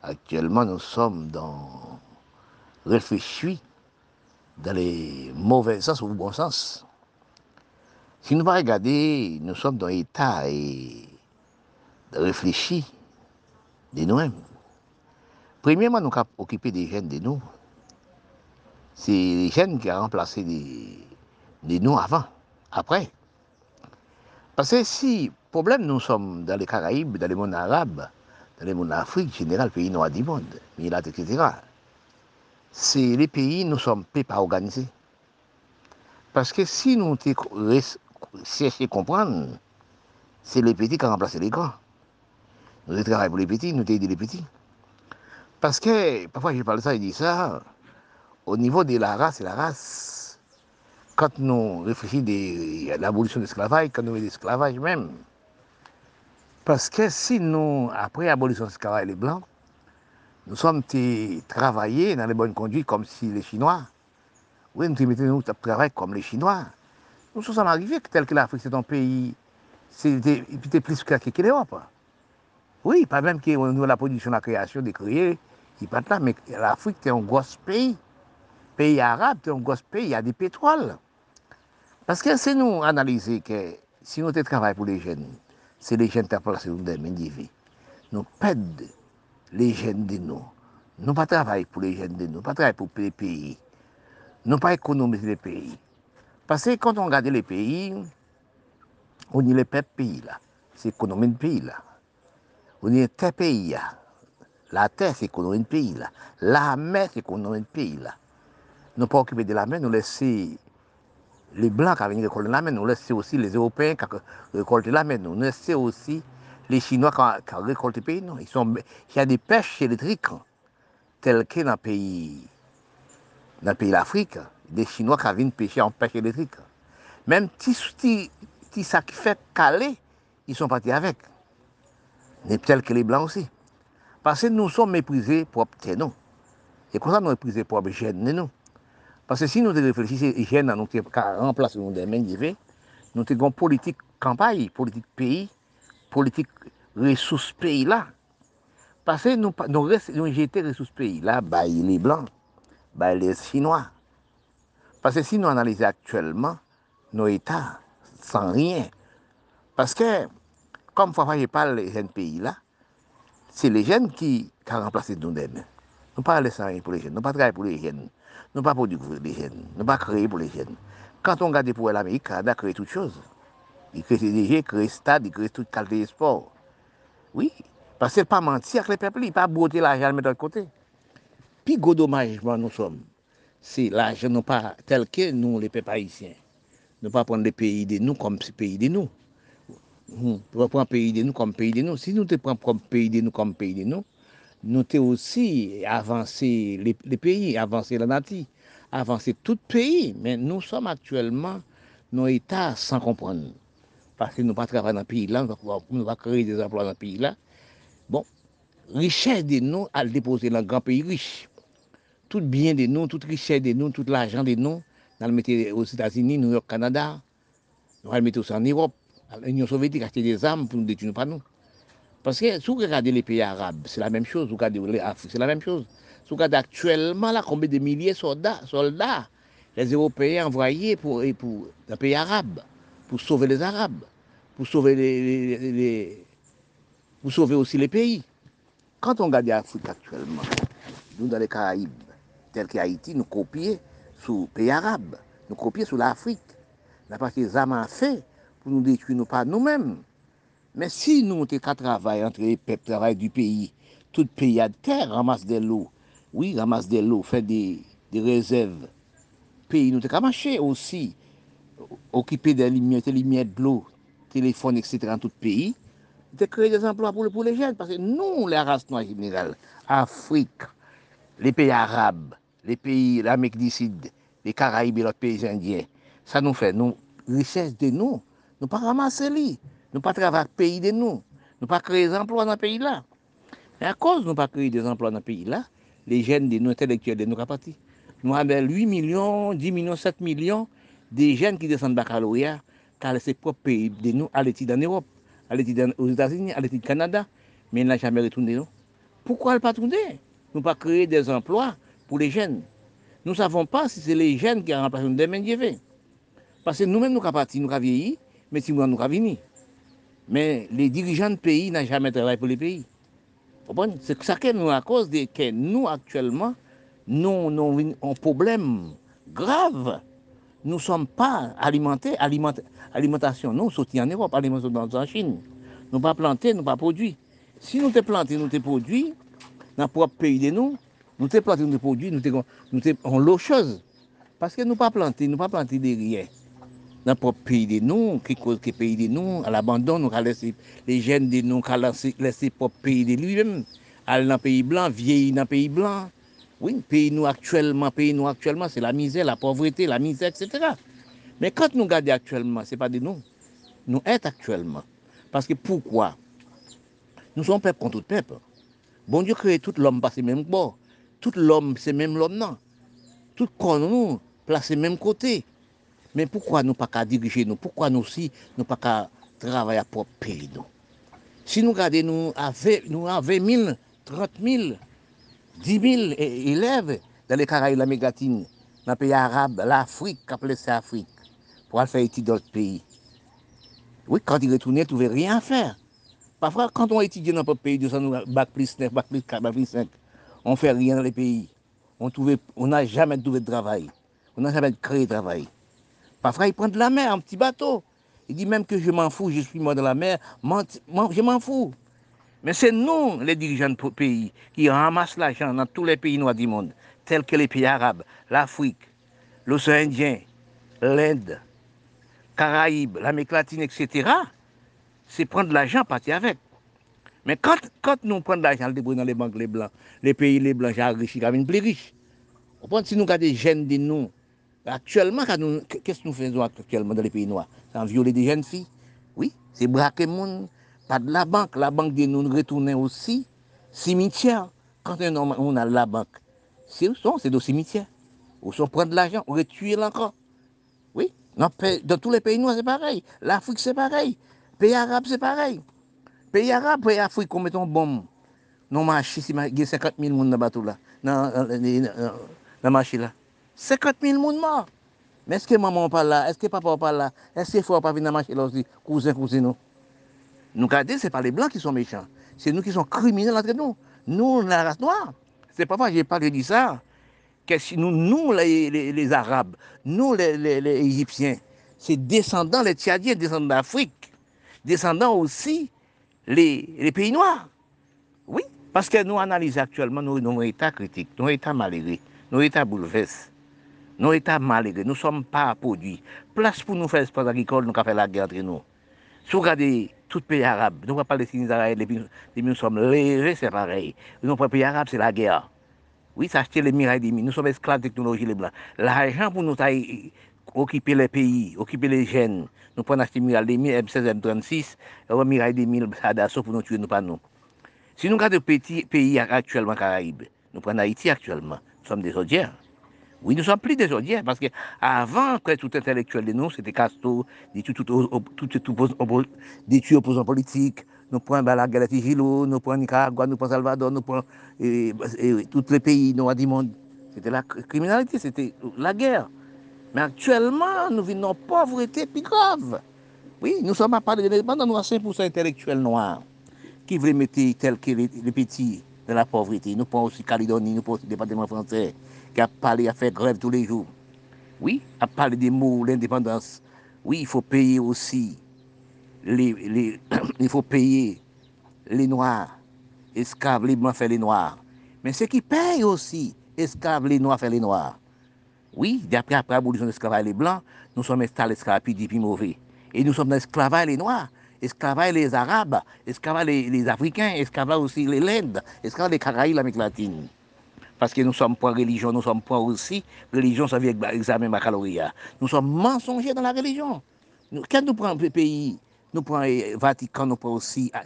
Actuellement, nous sommes dans réfléchis dans les mauvais sens ou le bon sens. Si nous pas regarder, nous sommes dans l'état et de réfléchir de nous-mêmes. Premièrement, nous avons occupé des jeunes de nous. C'est les jeunes qui ont remplacé des, nous avant, après. Parce que si problème, nous sommes dans les Caraïbes, dans les mondes arabes, dans les mondes d'Afrique, général, pays noirs du monde, Milat, etc. C'est les pays, nous sommes pas organisés. Parce que si nous cherchons à comprendre, c'est les petits qui ont remplacé les grands. Nous travaillons pour les petits, nous aidons les petits. Parce que, parfois je parle de ça, je dis ça, au niveau de la race et la race, quand nous réfléchissons à l'abolition de l'esclavage, quand nous de l'esclavage même, parce que si nous, après l'abolition de l'esclavage, les Blancs, nous sommes travaillés dans les bonnes conduites comme si les Chinois, oui, nous nous travaillons comme les Chinois. Nous sommes arrivés tel que l'Afrique, c'est un pays, c'était plus que l'Europe. Oui, pas même que nous la production, la création, de créer, qui pas là, mais l'Afrique, c'est un gros pays. Pays arabe, c'est un gros pays, il y a du pétrole. Parce que si nous analysons que si nous travaillons pour les jeunes, c'est les jeunes qui dans des vie. Nous perdons les jeunes de nous. Nous ne travaillons pas pour les jeunes de nous, nous ne travaillons pas pour les pays. Nous ne pas économiser les pays. Parce que quand on regarde les pays, on dit les pays là. C'est l'économie du pays là. On dit tel pays là. La terre, c'est l'économie du pays là. La mer, c'est l'économie du pays là. Nous ne pas occuper de la mer, nous laisser les Blancs qui viennent récolter la mer, nous laisser aussi les Européens qui récoltent la mer, nous laisser aussi les Chinois qui récolté le pays. Ils sont, il y a des pêches électriques, telles que dans le pays, dans le pays d'Afrique, des Chinois qui viennent pêcher en pêche électrique. Même si ça qui fait caler, ils sont partis avec. Mais tels que les Blancs aussi. Parce que nous sommes méprisés pour nous. Et comme ça, nous méprisés pour jeunes nous. Parce que si nous réfléchissons à l'hygiène, nous avons remplacé nous des mains nous avons une politique campagne, politique pays, politique ressources pays là. Parce que nous, nous, nous jetons ressources pays là, bah, les blancs, bah, les chinois. Parce que si nous analysons actuellement nos États sans rien, parce que comme Fafa je parle des jeunes pays là, c'est les jeunes qui, qui ont remplacé nous-mêmes. Nous ne parlons rien pour les jeunes, nous ne parlons pas pour les jeunes. Nous pas produire les jeunes, nous pas créer pour les jeunes. Quand on regarde pour l'Amérique, Canada crée toutes choses. Il crée CDG, il crée stade, il crée toute qualité de sport. Oui, parce que pas mentir avec les peuples, il pas botter l'argent de mettre de côté. Puis, gros dommagement nous sommes, c'est l'argent non pas tel que nous, les peuples haïtiens. Ne pas prendre les pays de nous comme pays de nous. Hmm, nous pas prendre pays de nous comme pays de nous. Si nous te prenons comme pays de nous comme pays de nous, nous te aussi avancé les, les, pays, avancé la nature, avancé tout pays, mais nous sommes actuellement nos États sans comprendre. Parce que nous ne pas travailler dans le pays là, nous ne pas créer des emplois dans le pays là. Bon, richesse de nous à déposer dans le grand pays riche. Tout bien de nous, toute richesse de nous, tout l'argent de nous, nous le mettre aux États-Unis, New York, Canada, nous le mettre aussi en Europe. L'Union soviétique a acheté des armes pour nous détruire pas nous. Parce que si vous regardez les pays arabes, c'est la même chose, vous regardez l'Afrique, c'est la même chose. Si vous regardez actuellement là, combien de milliers de soldats, soldats les Européens envoyés pour, les pays arabes, pour sauver les Arabes pour sauver, les, pour sauver aussi les pays. Quand on regarde l'Afrique actuellement, nous dans les Caraïbes, tel qu'Haïti, nous copions sur les pays arabes, nous copions sur l'Afrique. La partie des fait pour nous détruire nous pas nous-mêmes. Men si nou te ka travay antre pep travay du peyi, tout peyi ad ter ramase de lou, oui ramase de lou, fè de, de rezèv, peyi nou te ka mache osi, okipe de limye, te limye de lou, telefon, etc. an tout peyi, te kreye des emploi pou le, pou le jen, parce nou la rase nou a general, Afrik, le peyi Arab, le peyi l'Amek disid, le Karaib et l'autre peyi Indien, sa nou fè, nou, richesse de nou, nou pa ramase li, Nou pa travak peyi de nou. Nou pa kreye zanplwa nan peyi la. E a koz nou pa kreye zanplwa nan peyi la, le jen de nou intelektuel de nou kapati. Nou avè 8 milyon, 10 milyon, 7 milyon de jen ki desan bakalouya ka lese prop peyi de nou aleti dan Europe, aleti dan os Etats-Unis, aleti dan Kanada, men la jamè retounde nou. Poukwa l pa tounde? Nou pa kreye zanplwa pou le jen. Nou savon pa si se le jen ki a ramplasyon demen dieve. Pase nou men nou kapati, nou ka vieyi, men si mouan nou ka vini. Mais les dirigeants de pays n'ont jamais travaillé pour les pays. C'est ça que nous, à cause de que nous, actuellement, nous avons un problème grave. Nous ne sommes pas alimentés, alimentation, nous, sortis en Europe, alimentation en Chine. Nous ne pas plantés, nous pas produits. Si nous sommes plantés, nous sommes produits, dans le propre pays de nous, nous sommes plantés, nous sommes produits, nous sommes l'eau chose. Parce que nous ne pas plantés, nous pas plantés de nan prop peyi de nou, ki kouz ke peyi de nou, al abandon nou ka lese le jen de nou, ka lese prop peyi de li men, al nan peyi blan, vieyi nan peyi blan, oui, peyi nou aktuelman, peyi nou aktuelman, se la mizè, la povreté, la mizè, etc. Men kant nou gade aktuelman, se pa de nou, nou et aktuelman, paske poukwa, nou son pep kon tout pep, bon diyo kreye tout l'om pa se menm kbo, tout l'om se menm l'om nan, tout kon nou, plase menm kote, Men poukwa nou pa ka dirije nou? Poukwa nou si nou pa ka travaya pou peyi nou? Si nou gade nou ave, nou ave mil, trot mil, di mil eleve dan le Karayi la Megatine, nan peyi Arab, la Afrik, ka ple se Afrik, pou al fè eti dot peyi. Oui, kan ti retounen, touve rien fèr. Pafra, kan ton eti di nan pot peyi, di san nou bak plis 9, bak plis 4, bak plis 5, on fè rien nan le peyi. On n'a jamais trouvé de travail. On n'a jamais créé de travail. Parfois, il prend de la mer, un petit bateau. Il dit même que je m'en fous, je suis mort dans la mer, je m'en fous. Mais c'est nous, les dirigeants de pays, qui ramassent l'argent dans tous les pays noirs du monde, tels que les pays arabes, l'Afrique, l'océan Indien, l'Inde, Caraïbes, l'Amérique latine, etc. C'est prendre l'argent, partir avec. Mais quand, quand nous prenons l'argent, le dans les banques les blancs, les pays les blancs, j'ai enrichi, comme plus riches. Si nous avons des jeunes de nous, Actuellement, qu'est-ce que nous faisons actuellement dans les pays noirs? C'est violer des jeunes filles? Oui, c'est braquer le monde. Pas de la banque. La banque dit nous retourner aussi. Cimetière. Quand on a la banque, c'est où sont? C'est au cimetière. Où sont? Prendre de l'argent, on tuer encore. Oui, dans, tous les pays noirs, c'est pareil. L'Afrique, c'est pareil. Pays arabes, c'est pareil. Pays arabes, pays Afrique, on met une bombe. Non, marché, il y a 50 000 personnes dans le bateau là, dans le marché là. 50 000 personnes morts. Mais est-ce que maman pas là? Est-ce que papa pas là? Est-ce qu'il faut pas venir marcher là aussi? Cousin, cousin, nous. Nous regardez, ce n'est pas les blancs qui sont méchants. C'est nous qui sommes criminels entre nous. Nous, la race noire. C'est pas moi, j'ai pas dit ça. Que nous, nous les, Arabes, nous, les, Égyptiens, c'est descendants, les Tchadiens, descendants d'Afrique, descendants aussi les, pays noirs. Oui, parce que nous analysons actuellement nos, nos états critiques, nos états malheureux, états bouleversés. Nos États malheureux, nous ne sommes pas produits. Place pour nous faire l'espace agricole, nous avons fait la guerre entre nous. Si vous regardez tout pays arabe, nous ne pouvons pas les Israël, les nous sommes légers, c'est pareil. Nous, les pays arabes, c'est la guerre. Oui, ça acheter les mirailles des mines. Nous sommes esclaves de technologie, les blancs. L'argent pour nous occuper les pays, occuper les jeunes, nous prenons acheter mirailles des mines, M16, M36, et mirailles des mines, pour nous tuer, nous pas nous. Si nous regardons les pays actuellement Caraïbes, nous prenons Haïti actuellement, nous sommes des audières. Oui, nous sommes plus des audiens, parce qu'avant, tout intellectuel de nous, c'était Castro, des tout, des opposants politiques, nous prenons la Galati Gilo, nous prenons Nicaragua, nous prenons Salvador, nous prenons tous les pays noirs du monde. C'était la criminalité, c'était la guerre. Mais actuellement, nous vivons en pauvreté plus grave. Oui, nous sommes à parler de nous avons 5% intellectuels noirs qui veulent mettre tel que les, petits de la pauvreté. Nous prenons aussi Calédonie, nous prenons aussi le département français qui a parlé, à faire grève tous les jours. Oui, à parler des mots, l'indépendance. Oui, il faut payer aussi. Les, (clears throat) il faut payer les Noirs. Esclaves, les Blancs, faire les Noirs. Mais ceux qui payent aussi, esclaves, les Noirs, faire les Noirs. Oui, d'après après l'abolition de l'esclavage les Blancs, nous sommes installés l'esclavage puis puis mauvais. Et nous sommes dans l'esclavage les Noirs, esclavage les Arabes, esclavage les, Africains, esclavage aussi les Lendes, esclavage les Caraïbes, l'Amérique latine parce que nous sommes pour religion, nous sommes pour aussi religion, ça vient avec examen baccalauréat. Nous sommes mensongers dans la religion. Quand nous prenons le pays, nous prenons le Vatican, nous prenons aussi ah,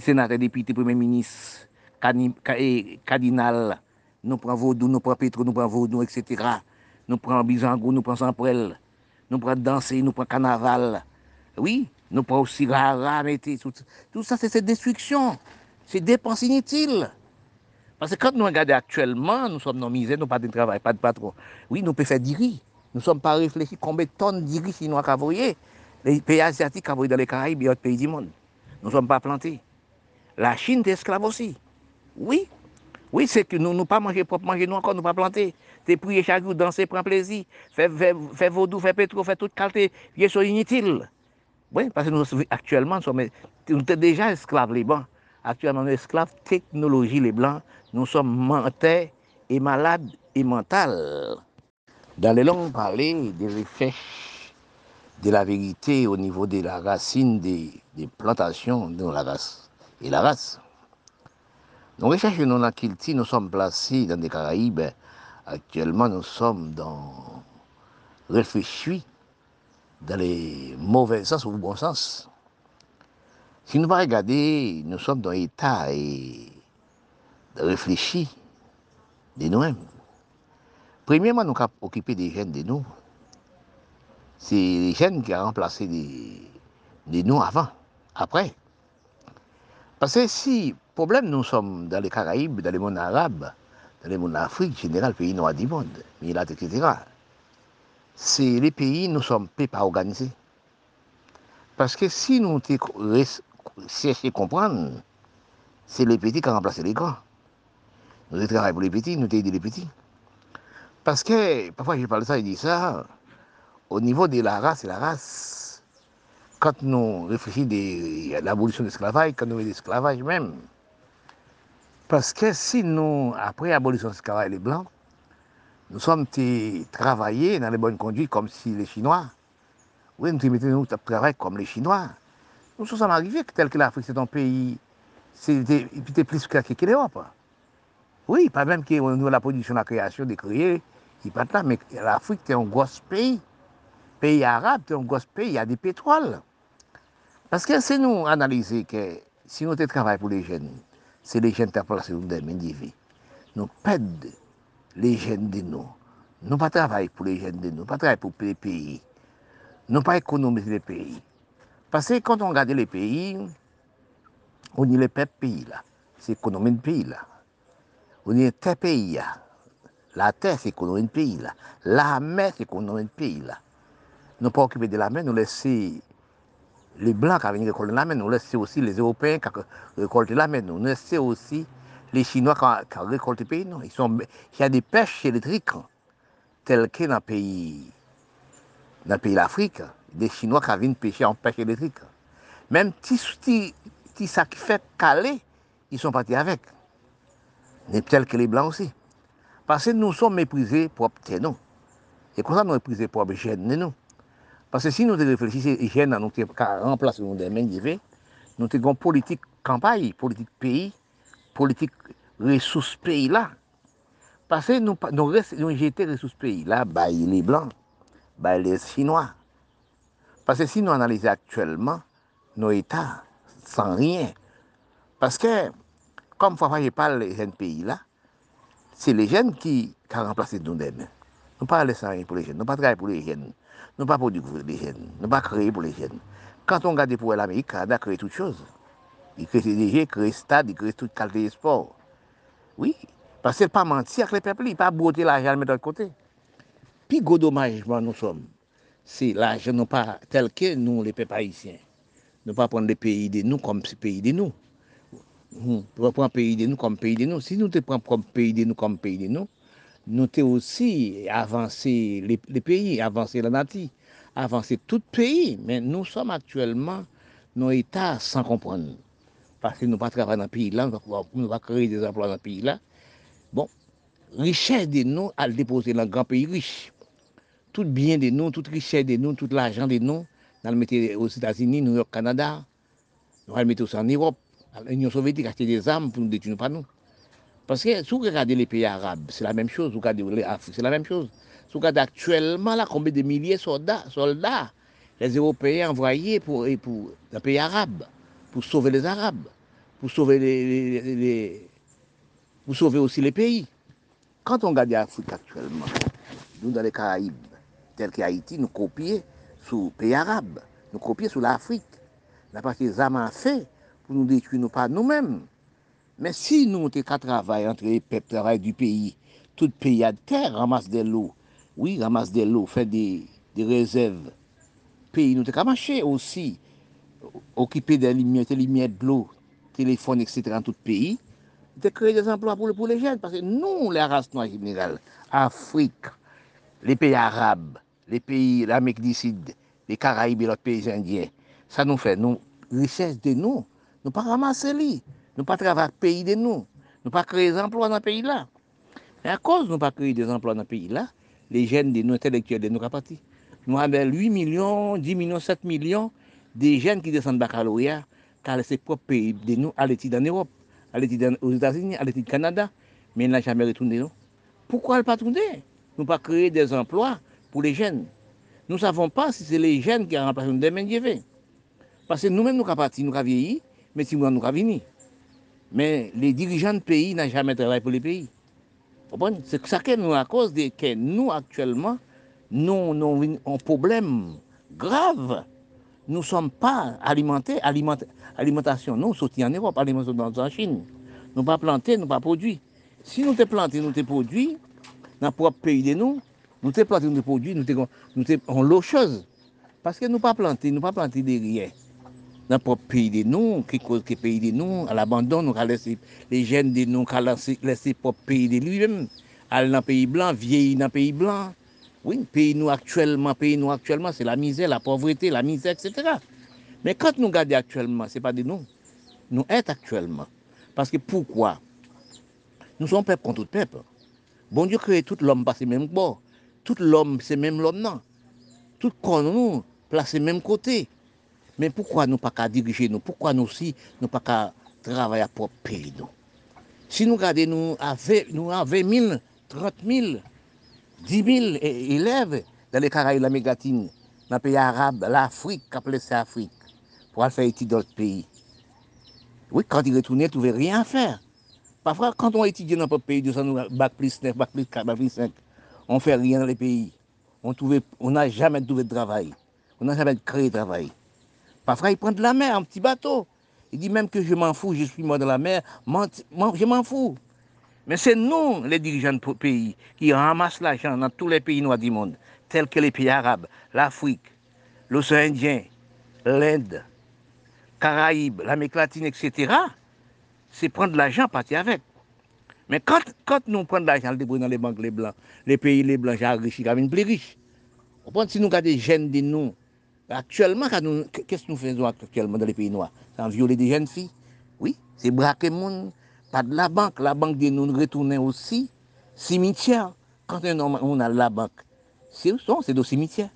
sénateur, député, premier ministre, cardinal, nous prenons vaudou, nous prenons pétrole, nous prenons vaudou, etc. Nous prenons bizango, nous prenons samprel, nous prenons danser, nous prenons carnaval. Oui, nous prenons aussi rara, tout, tout ça, c'est cette destruction. C'est dépenses inutiles. Parce que quand nous regardons actuellement, nous sommes dans misère, nous pas de travail, pas de patron. Oui, nous pouvons faire du riz. Nous ne sommes pas réfléchis combien de tonnes de riz chinois cavoyer. Les pays asiatiques cavoyer dans les Caraïbes et autres pays du monde. Nous ne sommes pas plantés. La Chine est esclave aussi. Oui. Oui, c'est que nous ne pas manger propre, manger nous encore, nous pas planter. T'es prier chaque jour, danser, prendre plaisir, faire, faire, faire vaudou, faire pétrole, faire toute qualité, qui sont inutiles. Oui, parce que nous, actuellement, nous sommes, nous sommes déjà esclaves, les bons. Actuellement, nous esclaves technologie les blancs. Nous sommes menteurs et malades et mentales. Dans les langues parlées, des recherches de la vérité au niveau de la racine des, plantations de la race et la race. Nos recherches non nous sommes placés dans des Caraïbes. Actuellement, nous sommes dans réfléchis dans les mauvais sens ou le bon sens. Si nous pas regarder, nous sommes dans l'état et de réfléchir de nous-mêmes. Premièrement, nous avons occupé des jeunes de nous. C'est les jeunes qui ont remplacé des, nous avant, après. Parce que si, problème, nous sommes dans les Caraïbes, dans le monde arabe, dans le monde Afrique, général, pays noirs du monde, etc. C'est les pays, nous sommes pas organisés. Parce que si nous cherchons à comprendre, c'est les petits qui ont remplacé les grands. Nous travaillons pour les petits, nous aidons les petits. Parce que, parfois je parle de ça, je dis ça, au niveau de la race et la race, quand nous réfléchissons à l'abolition de l'esclavage, quand nous voyons l'esclavage même, parce que si nous, après l'abolition de l'esclavage, les Blancs, nous sommes travaillés dans les bonnes conduites comme si les Chinois, oui, nous mettons travail comme les Chinois. Nous sommes arrivés tel que l'Afrique, c'est un pays, c'était plus que l'Europe. Oui, pas même niveau de la production, la création, de créer, il pas là, mais l'Afrique, c'est un gros pays. Pays arabe, c'est un gros pays, il y a des pétroles. Parce que si nous analysons que si nous travaillons pour les jeunes, c'est les jeunes qui ont placé dans des Nous perdons les jeunes de nous. Nous ne pas travailler pour les jeunes de nous, pas travailler pour les pays. Nous ne pas économiser les pays. Parce que quand on regarde les pays, on dit les peuples pays là. C'est l'économie du pays là. On dit tel pays là. La terre, c'est a un pays là. La mer, c'est a un pays là. Nous pas occuper de la mer, nous laisser les Blancs qui viennent récolter la mer, nous laisser aussi les Européens qui récoltent la mer, nous laisser aussi les Chinois qui récoltent le pays. Non. Il y a des pêches électriques, telles que dans le pays, dans le pays d'Afrique, de chinois qui viennent pêcher en pêche électrique. Même si ça qui fait caler, ils sont partis avec. Mais peut que les blancs aussi. Parce que nous sommes méprisés pour nous. Et comme ça, nous méprisés pour gêner nous. Parce que si nous réfléchissons, gêne, nous remplacer nous des mains nous avons une politique campagne, politique pays, politique ressources pays là. Parce que nous, nous, nous jetons ressources pays là, bah, les blancs, bah, les chinois. Parce que si nous analysons actuellement, nos États, sans rien. Parce que, comme parfois je parle des jeunes pays là, c'est les jeunes qui, qui ont remplacé nous-mêmes. Nous ne parlons sans rien pour les jeunes, nous ne travaillons pas pour les jeunes, nous ne pas produire pour les jeunes, nous ne pas créer pour les jeunes. Quand on regarde pour l'Amérique, Canada crée toutes choses. Il crée CDG, il crée stade, il crée toute qualité de sport. Oui, parce que pas mentir avec les peuples, pas botter l'argent de l'autre côté. Puis, gros dommagement nous sommes. c'est l'argent non pas tel que nous, les pays haïtiens. Ne pas prendre les pays de nous comme pays de nous. Nous ne pas prendre pays de nous comme pays de nous. Si nous te prenons comme pays de nous comme pays de nous, nous te aussi avancer les, les, pays, avancer la nature, avancer tout pays. Mais nous sommes actuellement nos États sans comprendre. Parce que nous ne pas travailler dans le pays là, nous ne pas créer des emplois dans le pays là. Bon, richesse de nous à le déposer dans le grand pays riche. Tout bien de nous, toute richesse de nous, tout l'argent de nous, nous le mettre aux États-Unis, New York, Canada, nous le mettre aussi en Europe l'Union soviétique a acheté des armes pour nous détruire, pas nous. Parce que si vous regardez les pays arabes, c'est la même chose. Vous regardez l'Afrique, c'est la même chose. Si vous regardez actuellement combien de milliers de soldats, soldats les Européens envoyés pour, les pays arabes, pour sauver les Arabes, pour sauver, les, pour sauver aussi les pays. quand on regarde l'Afrique actuellement, nous dans les Caraïbes, tels qu'Haïti, nous copions sous le pays arabe, nous copions sous l'Afrique. La partie des âmes fait pour nous détruire nous pas nous-mêmes. Mais si nous, avons qu'à travailler entre les peuples, du pays, tout pays a de terre, ramasse de l'eau, oui, ramasse de l'eau, fait des, des réserves, pays nous avons marcher aussi, occuper des lumières, des lumières de l'eau, téléphone, etc. dans tout pays, de créer des emplois pour, pour les jeunes. Parce que nous, les races noires générales, Afrique, les pays arabes, les pays l'Amérique du Sud, les Caraïbes et les pays indiens. Ça nous fait, nous, richesse de nous, nous pas ramasser les, nous pas travailler pays de nous, nous pas créer des emplois dans le pays là. Et à cause de nous pas créer des emplois dans le pays là, les jeunes de nous, intellectuels de nous, partis. Nous avons 8 millions, 10 millions, 7 millions de jeunes qui descendent de baccalauréat, qui ont laissé propre pays de nous, à l'étude en Europe, à l'étude aux États-Unis, à l'étude au Canada, mais ils n'ont jamais retourné. Non. Pourquoi ils ne pas retourner Nous pas créer des emplois pour les jeunes. Nous ne savons pas si c'est les jeunes qui ont remplacé demain Parce que nous-mêmes, nous avons parti, nous avons vieilli, mais si nous avons venir. Mais les dirigeants de pays n'ont jamais travaillé pour les pays. C'est ça que nous, à cause de que nous, actuellement, nous avons un problème grave. Nous ne sommes pas alimentés, alimentation, nous, sortis en Europe, alimentation en Chine. Nous pas plantés, nous pas produits. Si nous te plantés, nous te produits, nan prop peyi de nou, nou te plante nou prodwi, nou te, nou te an lo choz. Paske nou pa plante, nou pa plante de riyen. Nan prop peyi de nou, ki koz ke peyi de nou, al abandon nou ka lese, le jen de nou ka lese, lese prop peyi de li men, al nan peyi blan, vieyi nan peyi blan. Oui, peyi nou aktuelman, peyi nou aktuelman, se la mizè, la povreté, la mizè, etc. Men kante nou gade aktuelman, se pa de nou, nou et aktuelman. Paske poukwa? Nou son pep kontout pep. Bon Dieu crée tout l'homme par même bord. Tout l'homme, c'est même l'homme, non. Tout corps nous, placé même côté. Mais pourquoi nous pas qu'à diriger nous? Pourquoi nous aussi, nous pas qu'à travailler pour pays nous? Si nous regardons, nous avons 20 000, 30 000, 10 000 élèves dans les Caraïbes, la mégatine, dans les pays arabes, l'Afrique, appelé ça Afrique, pour aller faire études dans d'autres pays. Oui, quand ils retournent, ils ne rien à faire. Parfois, quand on étudie dans notre pays, nous bac plus 9, bac plus 4, bac plus 5, on ne fait rien dans les pays. On n'a jamais trouvé de travail. On n'a jamais créé de travail. Parfois, ils prennent de la mer, un petit bateau. Il dit même que je m'en fous, je suis mort dans la mer, je m'en fous. Mais c'est nous, les dirigeants de pays, qui ramassent l'argent dans tous les pays noirs du monde, tels que les pays arabes, l'Afrique, l'océan Indien, l'Inde, Caraïbes, l'Amérique latine, etc. C'est prendre l'argent, partir avec. Mais quand, quand nous prenons l'argent, dans les banques les blancs, les pays les blancs, j'ai enrichi, ils plus riches. Si nous avons des jeunes de nous, actuellement, qu'est-ce que nous faisons actuellement dans les pays noirs? C'est violer des jeunes filles? Oui, c'est braquer le monde pas de la banque. La banque de nous retourner aussi. Cimetière. Quand on a la banque, c'est où sont? C'est au cimetière.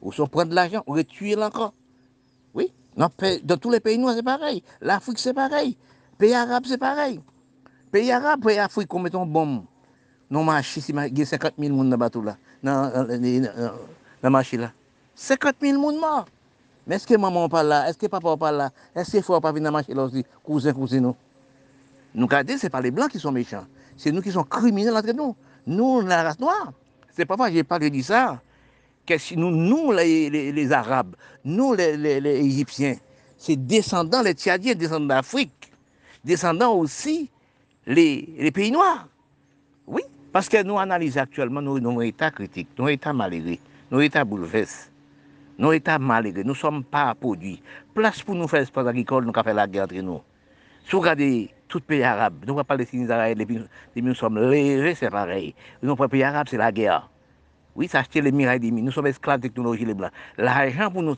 Où sont prendre de l'argent, on va tuer encore. Oui, dans, tous les pays noirs, c'est pareil. L'Afrique, c'est pareil. Pays arabes, c'est pareil. Pays arabes, pays Afrique, on met une bombe. Non, marché, il y a 50 000 personnes dans le bateau là, dans le marché là. 50 000 personnes morts. Mais est-ce que maman pas là? Est-ce que papa pas là? Est-ce qu'il faut pas venir dans le marché là aussi? Cousin, cousin, nous nous regardons, ce n'est pas les blancs qui sont méchants. C'est nous qui sommes criminels entre nous. Nous, la race noire. C'est pas n'ai pas dit ça. Que nous, nous les, Arabes, nous, les, Égyptiens, c'est descendants, les Tchadiens, descendants d'Afrique, descendants aussi les, pays noirs. Oui, parce que nous analysons actuellement nos, états critiques, nos états malheureux, nos états bouleversés, nos états malheureux. Nous ne sommes pas produits. Place pour nous faire l'espace agricole, nous fait la guerre entre nous. Si vous regardez tout pays arabe, nous ne des Israël, depuis nous sommes légers, c'est pareil. Nous, pas pays arabe, c'est la guerre. Oui, ça acheter les mirailles des Nous sommes esclaves de technologie, les blancs. L'argent pour nous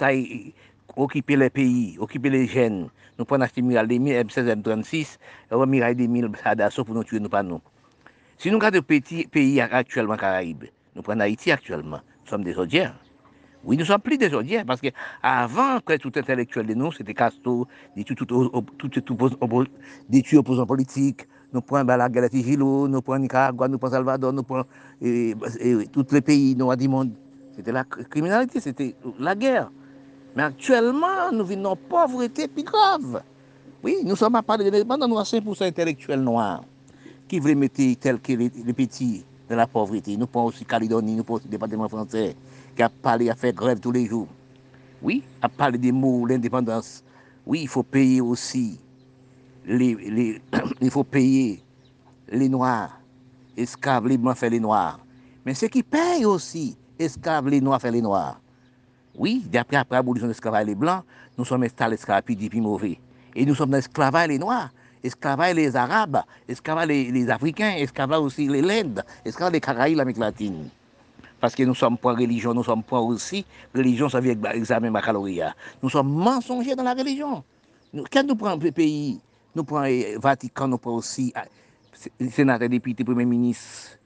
occuper les pays, occuper les jeunes, nous prenons des mines, M16, M36, et mirailles des mines, ça d'assaut pour nous tuer, nous pas nous. Si nous regardons les pays actuellement Caraïbes, nous prenons Haïti actuellement, nous sommes des odiens. Oui, nous sommes plus des odiens, parce qu'avant que tout intellectuel de nous, c'était Castro, des tout, des opposants politiques, nous prenons la guerre Gilo, nous prenons Nicaragua, nous prenons Salvador, nous prenons tous les pays noirs du monde. C'était la criminalité, c'était la guerre. Mais actuellement, nous vivons une pauvreté plus grave. Oui, nous sommes à parler de l'indépendance, nous avons 5% intellectuels noirs qui veulent mettre tel que les, petits dans la pauvreté. Nous prenons aussi Calédonie, nous prenons aussi le département français, qui a parlé, a fait grève tous les jours. Oui, a parlé des mots, l'indépendance. Oui, il faut payer aussi les, (clears throat) il faut payer les Noirs, esclaves, Blancs fait les Noirs. Mais ceux qui payent aussi, esclaves, les Noirs fait les Noirs. Oui, d'après après l'abolition de l'esclavage les Blancs, nous sommes installés l'esclavage puis puis mauvais. Et nous sommes dans l'esclavage les Noirs, esclavage les Arabes, esclavage les, Africains, esclavage aussi les Lendes, esclavage les Caraïbes, l'Amérique latine. Parce que nous sommes pour religion, nous sommes pour aussi religion, ça vient avec l'examen baccalauréat. Nous sommes mensongers dans la religion. quand nous prenons un pays, nous prenons le Vatican, nous prenons aussi le ah, sénateur, député, premier ministre,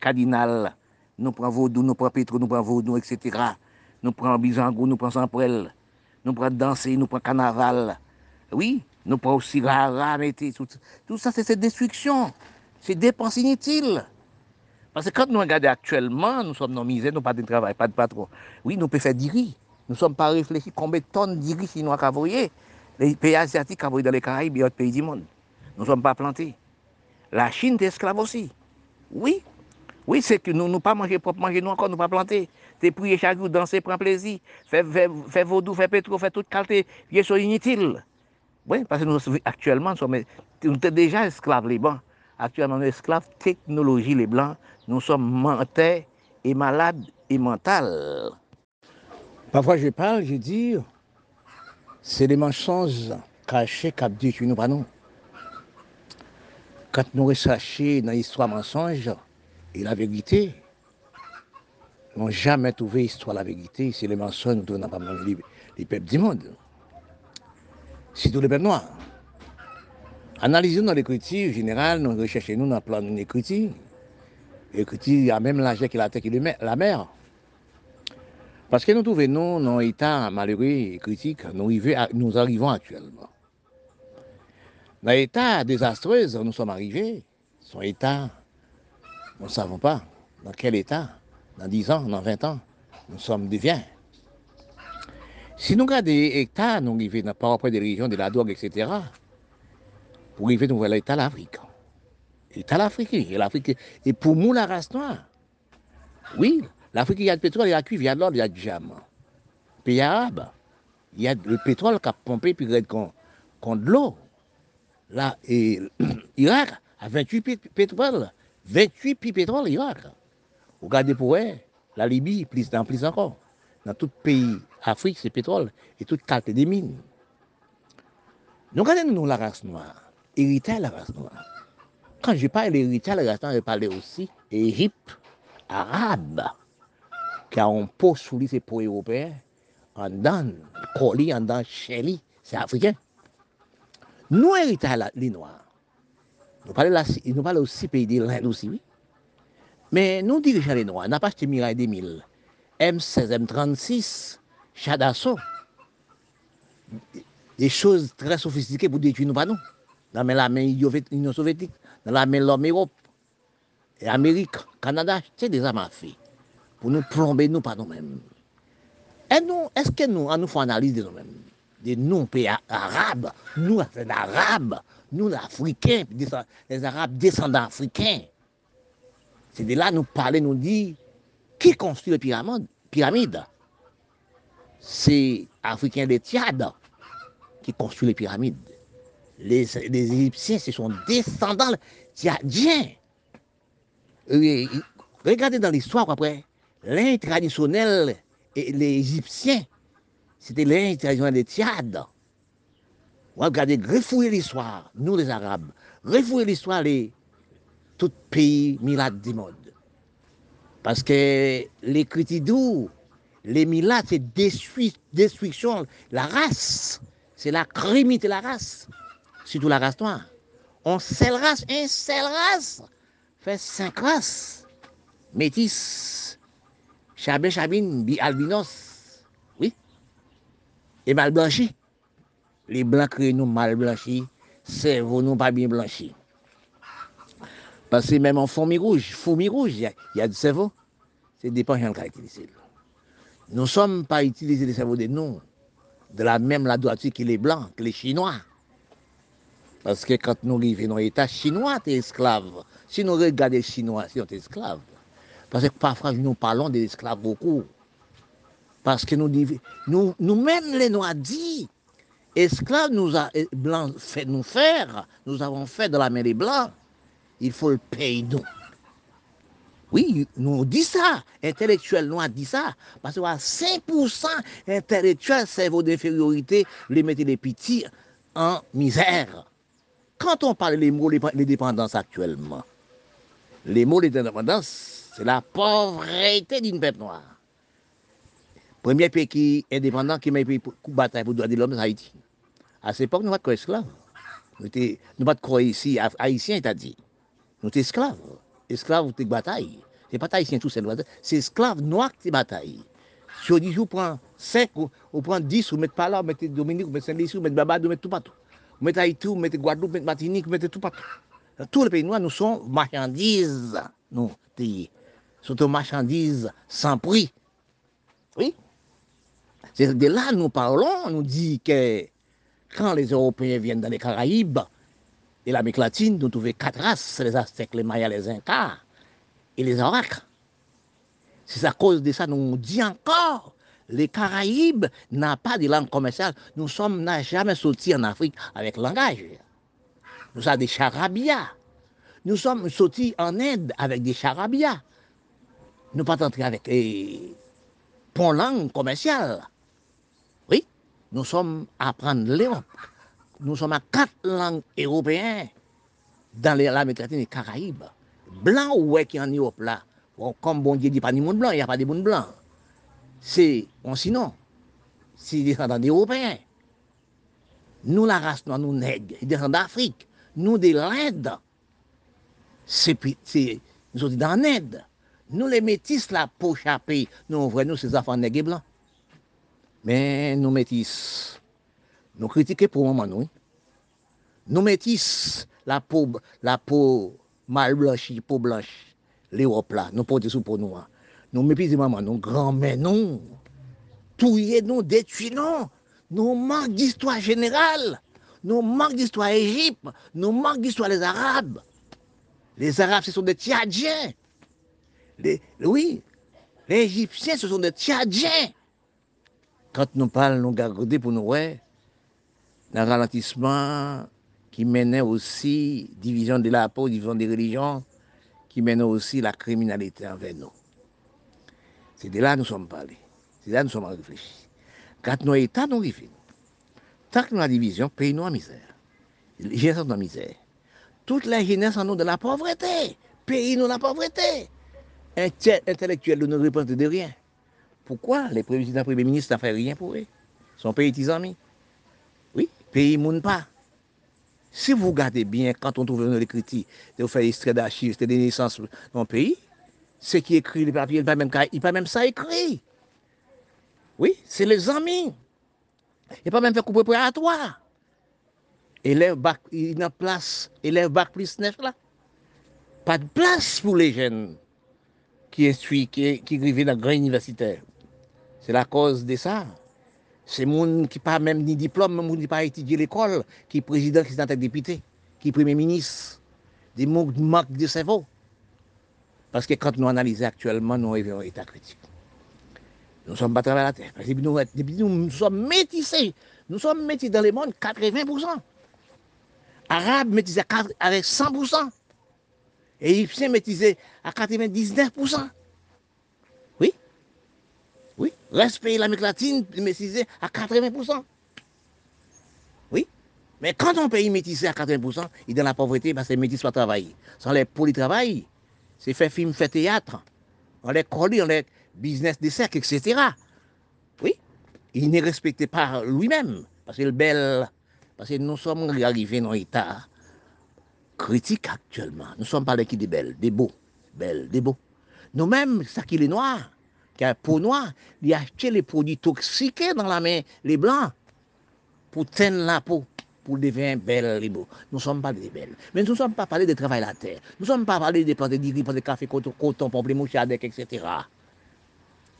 cardinal, nous prenons Vaudou, nous prenons Pétro, nous prenons Vaudou, etc. Nous prenons Bizangou, nous prenons Samprel, nous prenons Danser, nous prenons Carnaval. Oui, nous prenons aussi Rara, tout, tout ça, c'est cette destruction. C'est dépenses inutiles. Parce que quand nous regardons actuellement, nous sommes dans misère, nous pas de travail, pas de patron. Oui, nous pouvons faire du. Nous ne sommes pas réfléchis combien de tonnes de riz chinois qu'avouillé. Les pays asiatiques qui dans les Caraïbes et autres pays du monde. Nous ne sommes pas plantés. La Chine est esclave aussi. Oui. Oui, c'est que nous ne pas manger propre, manger nous encore, nous pas planter. C'est prier chaque jour, danser, prendre plaisir, faire, faire, vaudou, faire pétro, faire toute qualité, bien sûr inutile. Oui, parce que nous, actuellement, nous sommes, sommes déjà esclaves les blancs. Actuellement, nous sommes esclaves technologie les blancs. Nous sommes menteurs et malades et mentales. Parfois, je parle, je dis, c'est des mensonges cachés pas nous. Quand nous recherchons dans l'histoire mensonge et la vérité, n'avons jamais trouvé l'histoire la vérité. C'est les mensonges n'avons pas les, les peuples du monde. Tous les peuples noirs. Analysons dans l'écriture générale, nous recherchons nous dans le plan de l'écriture. L'écriture a même l'âge qui la terre qui la mer. Parce que nous trouvons nous dans un état malheureux et critique, nous, nous arrivons actuellement. Dans l'état désastreux, nous sommes arrivés. Son état, nous ne savons pas dans quel état, dans 10 ans, dans 20 ans, nous sommes deviens. Si nous regardons l'état, nous arrivons par rapport des régions de la drogue, etc., pour arriver nous voir l'état de l'Afrique. L'état de l'Afrique, et l'Afrique, et pour nous, la race noire. Oui, l'Afrique, il y a du pétrole, il y a du cuivre, il y a de l'or, il y a du diamant. Pays arabe, il y a le pétrole qui a pompé puis contre l'eau. Là, et (clears throat) Irak a 28 pétrole, 28 puits pétrole, Irak. Regardez pour eux, la Libye, plus dans plus encore. Dans tout pays Afrique, c'est pétrole et toute carte des mines. Nous regardons nous la race noire, héritage la race noire. Quand je parle d'héritage la race noire, je parle aussi d'Égypte arabe, qui a un pot sous lui, c'est pour européen, en dans, colis, en dans, chéli, c'est africain. Nous héritons les Noirs. Nous parlons, aussi pays de l'Inde aussi, oui. Mais nous dirigeons les Noirs, n'a pas acheté Mirai 2000, M16, M36, Chadasso. Des choses très sophistiquées pour détruire nous, pas nous. Dans la main Union soviétique, dans la main l'homme Europe, Amérique, Canada, c'est des armes à Pour nous plomber, nous, pas nous-mêmes. Nous, est-ce que nous, on nous fait analyse de nous-mêmes? Des noms pays arabes, nous, les arabes, nous, Africains, les Arabes descendants africains. C'est de là nous parler, nous dire, qui construit les pyramides, pyramides C'est Africains des Tchad qui construisent les pyramides. Les, Égyptiens, ce sont descendants tchadiens. Regardez dans l'histoire après, l'un traditionnel et les Égyptiens c'était l'intervention des Tchad. Regardez, refouiller l'histoire, nous les Arabes, refouiller l'histoire les tout pays milades du monde. Parce que les critiques les milades, c'est destruction, la race, c'est la de la race, surtout la race noire. On seule race, une seule race, fait cinq races. Métis, Chabin, Chabin, bi albinos, et mal blanchi. Les blancs créent nous mal blanchis, cerveau nous pas bien blanchi. Parce que même en fourmi rouge, fourmi rouge, il y, a du cerveau. C'est dépend de caractéristique. Nous ne sommes pas utilisés le cerveau de nous, de la même la droiture que les blancs, que les chinois. Parce que quand nous vivons dans l'État chinois, tu es esclave. Si nous regardons les Chinois, c'est des esclaves. Parce que parfois, nous parlons des esclaves beaucoup. Parce que nous, nous, nous-mêmes, les Noirs, dit, esclaves nous a, blancs fait nous faire, nous avons fait de la main des blancs, il faut le payer nous. Oui, nous dit ça, intellectuel nous a dit ça, parce que 5% intellectuel, cerveau d'infériorité, les mettez les petits en misère. Quand on parle des mots, les dépendances actuellement, les mots, les dépendances, c'est la pauvreté d'une peuple noire. Premier pays qui est indépendant qui m'a pris bataille pour le droit de l'homme, c'est Haïti. À cette époque, nous n'avons pas de esclaves. Nous n'avons pas de croix ici, haïtiens, t'as dit. Nous sommes esclaves. Esclaves, nous bataille. Ce n'est pas haïtien tout seul. C'est esclaves noirs qui bataille. Si on dit, vous prend 5, on prend 10, vous mettez pas là, vous mettez Dominique, vous mettez Saint-Lucie, vous mettez Babado, vous mettez tout partout. Vous mettez Haïti, vous mettez Guadeloupe, vous mettez Martinique, vous mettez tout partout. Tous les pays noirs, nous sommes marchandises. Nous, sont marchandises sans prix. Oui. C'est de là nous parlons, on nous dit que quand les Européens viennent dans les Caraïbes et l'Amérique latine, nous trouvons quatre races, les Aztèques, les Mayas, les Incas et les Arawaks. C'est à cause de ça nous dit encore, les Caraïbes n'ont pas de langue commerciale. Nous sommes jamais sorti en Afrique avec langage. Nous avons des charabias. Nous sommes sortis en Inde avec des charabias. Nous pas entrer avec des pont langue commerciale. Nous sommes à apprendre l'Europe. nous sommes à quatre langues européennes dans la Méditerranée et Caraïbes. Blanc ouais qui en Europe là. Bon, comme bon Dieu dit, pas ni monde blanc, il n'y a pas de monde blanc. C'est, on sinon, c'est descendants d'Européens. Nous, la race noire, nous nègres, ils descendent d'Afrique. Nous, des laides. C'est, nous sommes dans l'aide. Nous, les métis, là, pour chapé, nous, on voit, nous, ces enfants nègres et blancs. Mais nous, métis, nous critiquons pour moment, nous. Nous métis, la peau, la peau mal blanchie, peau blanche, l'Europe là, nous portons sous peau noire. Nous méprisons maman, nous grand-mère, nous. Touillez nous, détruisez nous. Nous manquons d'histoire générale. Nous manquons d'histoire Égypte. Nous manquons d'histoire des Arabes. Les Arabes, ce sont des Tchadiens. oui, les Égyptiens, ce sont des Tchadiens. Quand nous parlons, nous regardons pour nous voir, un ralentissement qui menait aussi division de la peau, division des religions, qui menait aussi la criminalité envers nous. C'est de là que nous sommes parlés. C'est de là que nous sommes réfléchis. Quand nos États nous arrivent, tant que nous avons division, pays nous en misère. Jeunesse en misère. Toute la jeunesse en nous de la pauvreté. Pays nous la pauvreté. Intellectuels nous ne répondent de rien. Pourquoi les présidents premiers ministres n'ont fait rien pour eux? Son pays est amis. peyi moun pa. Si vous gardez bien, quand on trouve dans l'écriture, de faire extrait d'archives, de naissance dans pays, ce qui écrit le papier, il n'a pas même, pas même ça écrit. Oui, c'est les amis. Il n'a pas même fait couper préparatoire. Élève bac, il n'a place, élève bac plus 9 là. Pas de place pour les jeunes qui instruisent, qui, qui vivent dans le grand universitaire. C'est la cause de ça. C'est gens qui pas même ni diplôme, même qui pas étudié l'école, qui est président, qui est député, qui est premier ministre. Des mots manquent de cerveau. Parce que quand nous analysons actuellement, nous avons un état critique. Nous sommes pas travers la terre. Parce que nous, nous, sommes métissés. Nous sommes métissés dans le monde 80%. Arabes métissés avec 100%. Et Égyptiens métissés à 99%. Oui, respect l'Amérique latine métissé à 80%. Oui, mais quand on pays métissé à 80%, il est dans la pauvreté parce que les métis pas travailler. Sans les polytravail, c'est faire film, faire théâtre, on les colle, on les business de cercle, etc. Oui, il n'est respecté par lui-même parce que le bel, parce que nous sommes arrivés dans un état critique actuellement. Nous sommes pas les qui des belles, des beaux, belles, des beaux. Nous-mêmes, ça qui est noir, qui a peau noire, il a acheté les produits toxiques dans la main, les blancs, pour tenir la peau, pour devenir belle, les beaux. Nous ne sommes pas des belles. Mais nous ne sommes pas parlé de travail à la terre. Nous ne sommes pas parlé des plantes de riz, de café, coton, coton, pamplemousse, etc.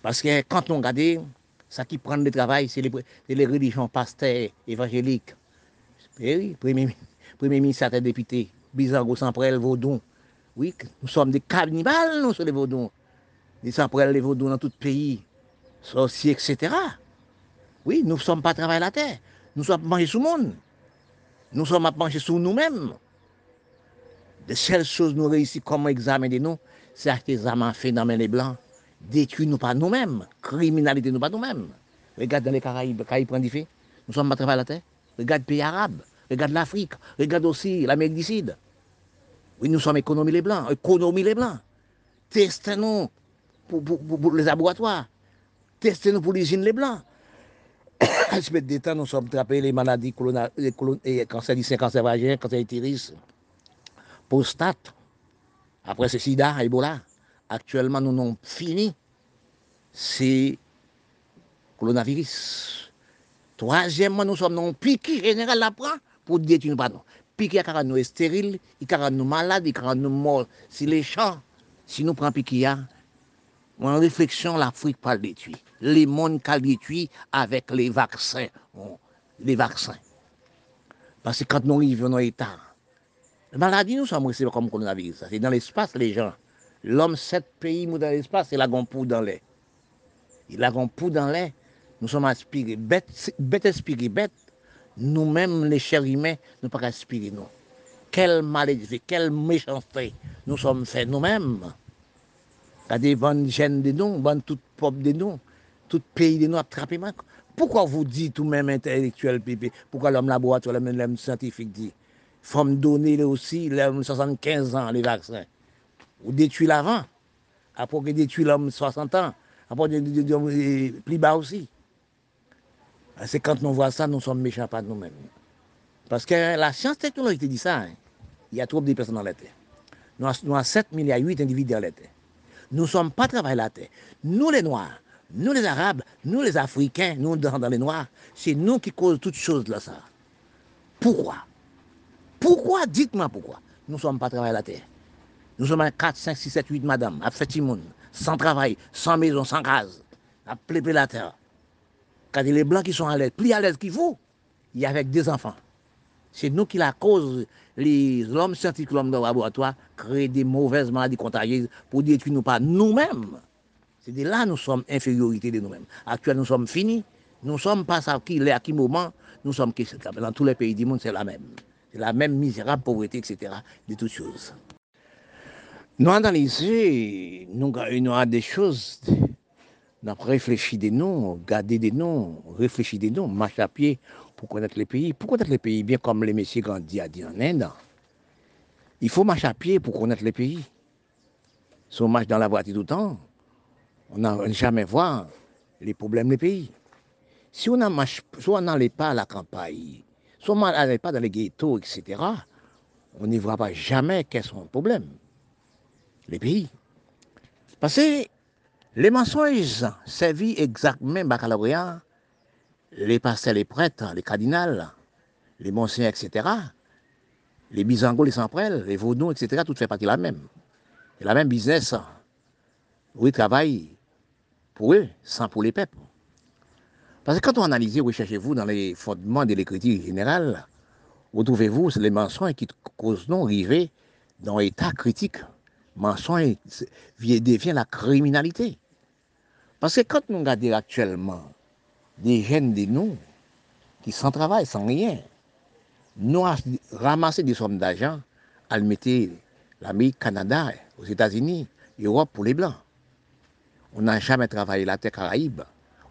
Parce que quand on regarde, ça qui prend le travail, c'est les, les, religions pasteurs évangéliques. Eh oui, premier, premier ministre, député, Bizarro, Samprel, Vaudon, Oui, nous sommes des cannibales, nous, sur les vaudous. Ils s'en prennent les vaudous dans tout pays, sorciers, etc. Oui, nous ne sommes pas travailler la terre. Nous sommes mangés sous le monde. Nous sommes à manger sous nous-mêmes. De seules choses nous réussissons comment examiner nous, c'est armes fait dans les blancs, détruire nous pas nous-mêmes, criminalité nous pas nous-mêmes. Regarde dans les Caraïbes, les Caraïbes prennent du fait. Nous sommes pas travailler la terre. Regarde les pays arabes, regarde l'Afrique, regarde aussi l'Amérique du Sud. Oui, nous sommes économie les blancs, économie les blancs. Testez-nous pour, les laboratoires. Testez-nous pour l'usine les blancs. À ce des temps, nous sommes trappés les maladies et cancer du sein, cancer vagin, cancer utérus, prostate. Après, c'est sida, Ebola. Actuellement, nous n'avons fini. C'est coronavirus. Troisièmement, nous sommes dans un piqué général là pour détruire nous. Piqué car nous est stérile, il car nous malades, il car nous morts. Si les champs, si nous prenons piqué, en réflexion, l'Afrique pas détruit. Les mondes qu'elle détruit avec les vaccins. Les vaccins. Parce que quand nous arrivons dans l'état, la maladie, nous sommes restés comme coronavirus. C'est dans l'espace, les gens. L'homme, sept pays dans l'espace, il a un pou dans l'air. Il a dans l'air. Nous sommes aspirés, bêtes, bêtes aspirées, bêtes. Nous-mêmes, les chers humains, nous pas aspirer, nous. Quelle maladie, quelle méchanceté nous sommes faits nous-mêmes. Regardez, bonne gêne des noms, bonne toute pop de noms, tout pays des noms attrapé Pourquoi vous dites tout même intellectuel, pépé Pourquoi l'homme laboratoire, l'homme scientifique dit Faut me donner aussi l'homme 75 ans, les vaccins. Ou détruit l'avant, après que détruit l'homme 60 ans, après que euh, plus bas aussi. Ah, c'est quand on voit ça, nous sommes méchants pas nous-mêmes. Parce que la science technologique dit ça. Hein. Il y a trop de personnes dans la Terre. Nous avons 7 milliards, 8 individus dans la Terre. Nous ne sommes pas travaillés la Terre. Nous les Noirs, nous les Arabes, nous les Africains, nous dans, les Noirs, c'est nous qui causons toutes choses là ça. Pourquoi? Pourquoi? Dites-moi pourquoi. Nous ne sommes pas travaillés la Terre. Nous sommes à 4, 5, 6, 7, 8 madame, à fait sans travail, sans maison, sans gaz, à pleurer la terre. Quand les blancs qui sont à l'aise, plus à l'aise qu'il faut, il y a avec des enfants. c'est nous qui la cause. Les hommes scientifiques, l'homme de laboratoire, créer des mauvaises maladies contagieuses pour détruire nous pas nous-mêmes. C'est de là que nous sommes infériorité de nous-mêmes. Actuellement, nous sommes finis. Nous ne sommes pas à qui, à qui moment, nous sommes Dans tous les pays du monde, c'est la même. C'est la même misérable pauvreté, etc. de toutes choses. Nous analyser, nous avons des choses nous avons réfléchi des noms, gardé des noms, réfléchi des noms, marche à pied, connaître les pays. Pour connaître les pays, bien comme les messieurs Gandhi a dit en Inde, il faut marcher à pied pour connaître les pays. Si on marche dans la voiture tout le temps, on n'a jamais voir les problèmes des pays. Si on n'allait pas à la campagne, si on n'allait pas dans les ghettos, etc., on n'y voit pas jamais quels sont les problèmes. Les pays. Parce que les mensonges servent exactement baccalauréat, les pasteurs, les prêtres, les cardinals, les monseigneurs, etc. Les bisangos, les samprels, les vaudous, etc. Tout fait partie de la même. Et la même business. Oui, travaillent pour eux, sans pour les peuples. Parce que quand on analyse, recherchez-vous dans les fondements de l'écriture générale, retrouvez-vous les mensonges qui causent non arriver dans l'état critique. Mensonge devient la criminalité. Parce que quand nous regardons actuellement des jeunes de nous qui sans travail, sans rien, nous ramasser des sommes d'argent à le mettre l'Amérique, Canada, aux États-Unis, Europe pour les Blancs. On n'a jamais travaillé la terre Caraïbe.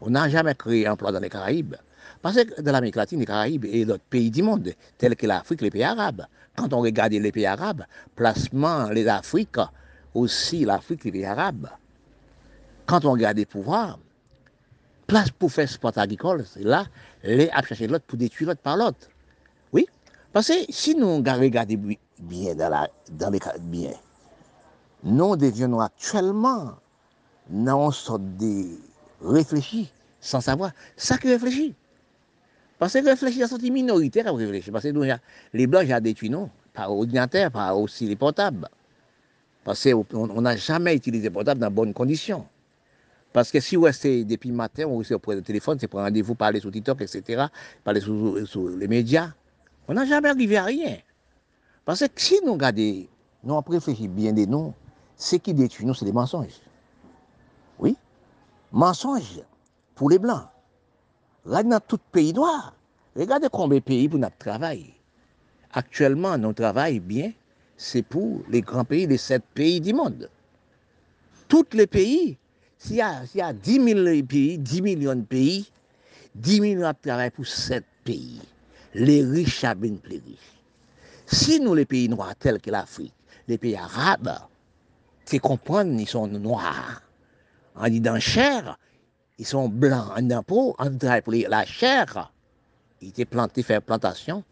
On n'a jamais créé emploi dans les Caraïbes. Parce que dans l'Amérique latine, les Caraïbes et d'autres pays du monde, tels que l'Afrique, les pays arabes, quand on regarde les pays arabes, placement les Afriques, aussi l'Afrique, les pays arabes, quand on regarde les pouvoirs, place pour faire sport agricole, là, les à chercher l'autre pour détruire l'autre par l'autre. Oui, parce que si nous regardons bien dans, la, dans les bien, nous devenons actuellement dans une sorte de réfléchis sans savoir ça qui réfléchit. Parce que réfléchir, c'est une minorité à réfléchir. Parce que les blancs, j'ai détruit, non, par ordinateur, par aussi les portables. Parce qu'on n'a jamais utilisé les portables dans de bonnes conditions. Parce que si vous restez depuis le matin, on reste auprès du téléphone, c'est pour rendez-vous, parler sur TikTok, etc., parler sur, les médias, on n'a jamais arrivé à rien. Parce que si nous regardons nous avons réfléchi bien de nous. Ce qui détruit nous, c'est les mensonges. Oui, mensonges pour les Blancs. Là, dans tout pays noir, regardez combien de pays pour notre travail. Actuellement, notre travail bien, c'est pour les grands pays, les sept pays du monde. Tous les pays, s'il y, a, 10 000 pays, 10 millions de pays, 10 millions de travail pour sept pays. Les riches bien plus riches. Si nous, les pays noirs tels que l'Afrique, les pays arabes, tu comprends, ils sont noirs. On dit dans chair, ils sont blancs. En disant peau, on travaille pour la chair. Ils étaient plantés, faire plantation.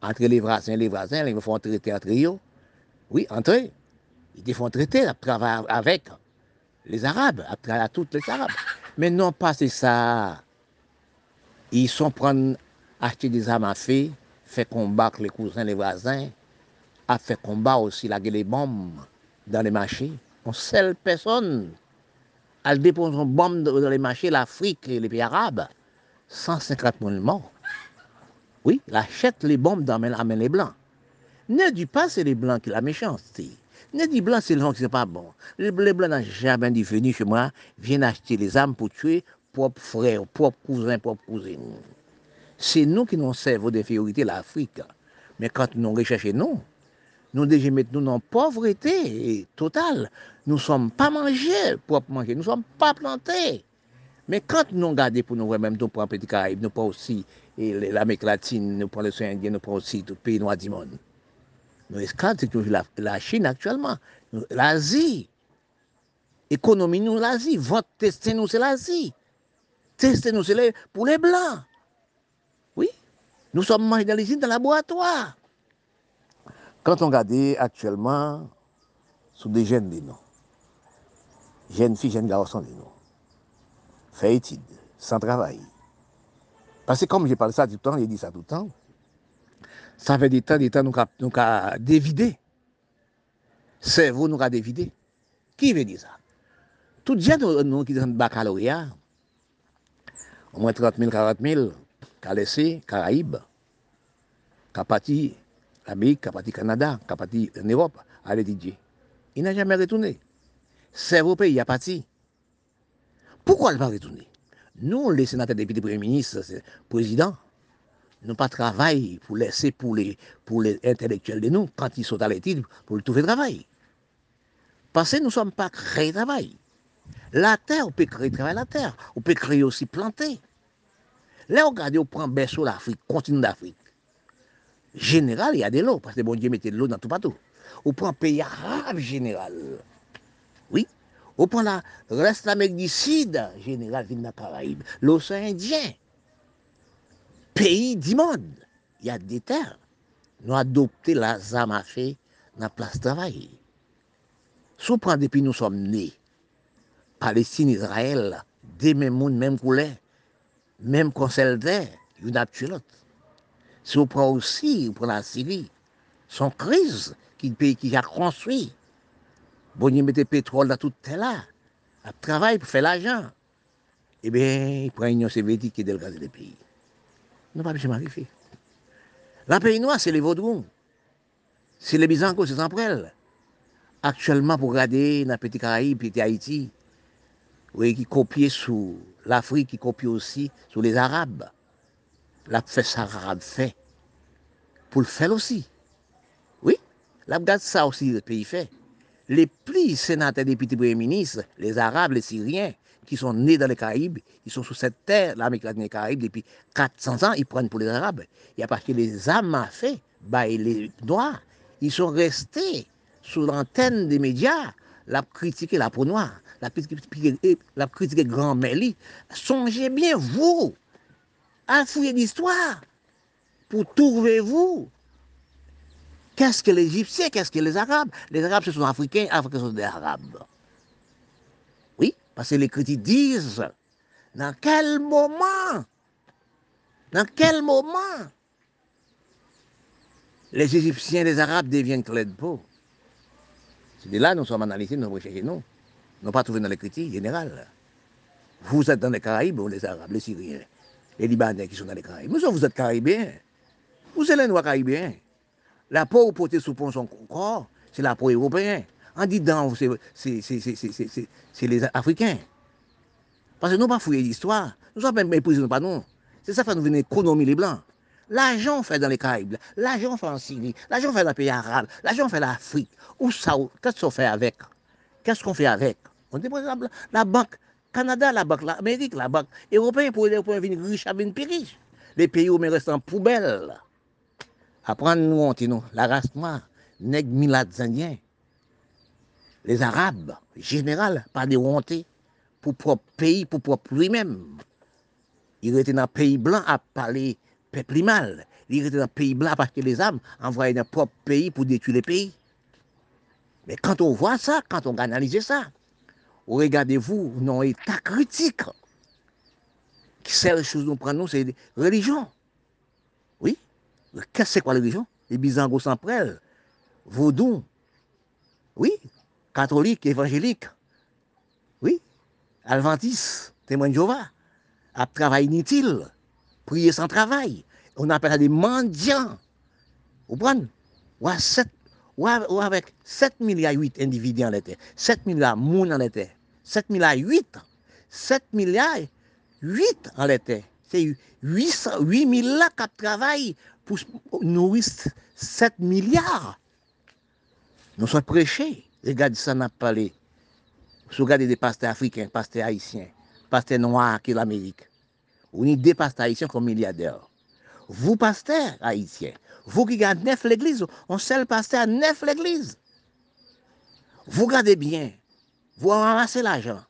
Entre les voisins, les voisins, ils font traiter entre eux. Oui, entre eux. Ils font traiter, à travailler avec les Arabes, à travers tous les Arabes. Mais non pas c'est ça. Ils sont prendre, acheter des armes à feu, faire combattre les cousins, les voisins, a fait combat aussi, la les bombes dans les marchés. On seule personne, elle dépose une bombe dans les marchés, l'Afrique et les pays arabes. 150 000 morts. Oui, elle achète les bombes dans les blancs. Ne dis pas c'est les blancs qui la méchanceté. Ne dit blanc, c'est le que c'est pas bon. Les blancs n'a jamais dit venir chez moi, viens acheter les armes pour tuer propres frères, propres cousins, propres cousines. C'est nous qui nous servons d'infériorité l'Afrique. Mais quand nous recherchons non. nous, nous déjà mettons nous dans pauvreté totale. Nous ne sommes pas mangés, propres mangés, nous ne sommes pas plantés. Mais quand nous regardons pour nous, même nous prenons Petit Caraïbes, nous prenons aussi l'Amérique latine, nous prenons les Indiens, nous prenons aussi tout le pays noir du monde. Nous esclaves, toujours la, Chine actuellement, l'Asie. Économie, nous, l'Asie. Votre destin, nous, c'est l'Asie. Tester nous, c'est pour les Blancs. Oui. Nous sommes mangés dans le laboratoire. Quand on regarde actuellement, sous des jeunes de nous, jeunes filles, jeunes garçons de nous, fait études, sans travail. Parce que comme j'ai parlé ça tout le temps, j'ai dit ça tout le temps, ça fait des temps, des temps, nous avons dévidé. Cerveau nous a dévidé. Qui veut dire ça? Tout jeunes nous qui sont baccalauréat, au moins 30 000, 40 000, qui a laissé Caraïbes, qui a parti l'Amérique, qui a parti Canada, qui a parti en Europe, à l'étudier. Il n'a jamais retourné. Cerveau pays a parti. Pourquoi il va retourner? Nous, les sénateurs, députés, premiers ministres, présidents, nous pas travail pour laisser pour les, pour les intellectuels de nous, quand ils sont à l'étude, pour trouver travail. Parce que nous ne sommes pas créés travail. La terre, on peut créer travail la terre. On peut créer aussi planter. Là, regardez, on prend berceau l'Afrique, continent d'Afrique. Général, il y a de l'eau, parce que bon Dieu mettait de l'eau dans tout partout. On prend pays arabe général. Oui. On prend la reste l'Amérique du Sud, général, ville de la Caraïbe. L'océan Indien. peyi di moun. Ya de ter, nou adopte la zama fe nan plas travaye. Sou pran depi nou som ne, Palestine, Israel, de men moun, men koule, men konselte, yon ap tchilot. Sou pran osi, ou pran la Siri, son kriz ki peyi ki jak konswi. Bonye mette petrol da tout te la, ap travay pou fe l'ajan. Ebe, eh yon pran yon sebeti ki del gaze de peyi. Nous pas m'arriver. La pays noir, c'est les Vaudrons. C'est les Byzantins, c'est Zamprel. Actuellement, pour regarder dans les Petit Caraïbes, Petit Haïti, qui copie sous l'Afrique, qui copie aussi sur les Arabes. La fait ça arabe fait. Pour le faire aussi. Oui, la regarde ça aussi, le pays fait. Les plus sénateurs, députés, premiers ministres, les Arabes, les Syriens, qui sont nés dans les Caraïbes, ils sont sur cette terre, l'Amérique latine et les Caraïbes, depuis 400 ans, ils prennent pour les Arabes. Et que les âmes fait, bah, les Noirs, ils sont restés sous l'antenne des médias, la critiquer la peau noire, la critiquer, la critiquer grand Méli. Songez bien, vous, à fouiller l'histoire, pour trouver vous. Qu'est-ce que les Égyptiens, qu'est-ce que les Arabes? Les Arabes, ce sont Africains, Africains, ce sont des Arabes. Parce que les critiques disent, dans quel moment, dans quel moment les Égyptiens, les Arabes deviennent clairs de peau C'est de là nous sommes analysés, nous recherchons nous. Nous pas trouvé dans les critiques générales. Vous êtes dans les Caraïbes, les Arabes, les Syriens, les Libanais qui sont dans les Caraïbes. Nous, vous êtes Caribéens. Vous êtes les Noirs Caribéens. La peau portée sous son corps, c'est la pour européen. En disant, c'est les Africains. Parce que nous pas fouiller l'histoire. Nous sommes même méprisés, pas nous. C'est ça qui nous venir économiser les Blancs. L'argent fait dans les Caraïbes, l'argent fait en Syrie, l'argent fait dans les pays arabes, l'argent fait l'Afrique. Où ça, qu'est-ce qu'on fait avec? Qu'est-ce qu'on fait avec? On dépose la, la banque Canada, la banque l'Amérique, la banque européenne pour les venir riches à venir plus. Les pays où restent en poubelle. Apprendre nous, nous, la race noire, nègres milades indiens, les Arabes, général, pas de honte pour propre pays, pour propre lui-même. Il était dans le pays blanc à parler peuple mal. Il était dans le pays blanc à acheter les armes, envoyer dans le propre pays pour détruire les pays. Mais quand on voit ça, quand on analyse ça, regardez-vous dans état critique. Seule chose nous prenons, c'est religion. Oui. Qu'est-ce que c'est quoi la religion? Les Byzangos sans prêle, vaudou. Oui. Catholique, évangélique. Oui. Adventiste, témoin de Jéhovah. À travail inutile. Prier sans travail. On appelle ça des mendiants. Vous comprenez? Ou avec 7 milliards 8 individus en l'été, 7 milliards moun en l'été, 7 milliards 8, 7 milliards 8 en l'été. C'est 8, 8 000 là qui travaillent pour nourrir 7 milliards. Nous sommes prêchés. E gade sa nap pale. Sou gade de paste afriken, paste haisyen, paste noa ki l'Amerik. Ou ni de paste haisyen kon milyadeur. Vous paste haisyen. Vous ki gade nef l'eglise. On sel paste a nef l'eglise. Vous gade bien. Vous ramasse l'argent.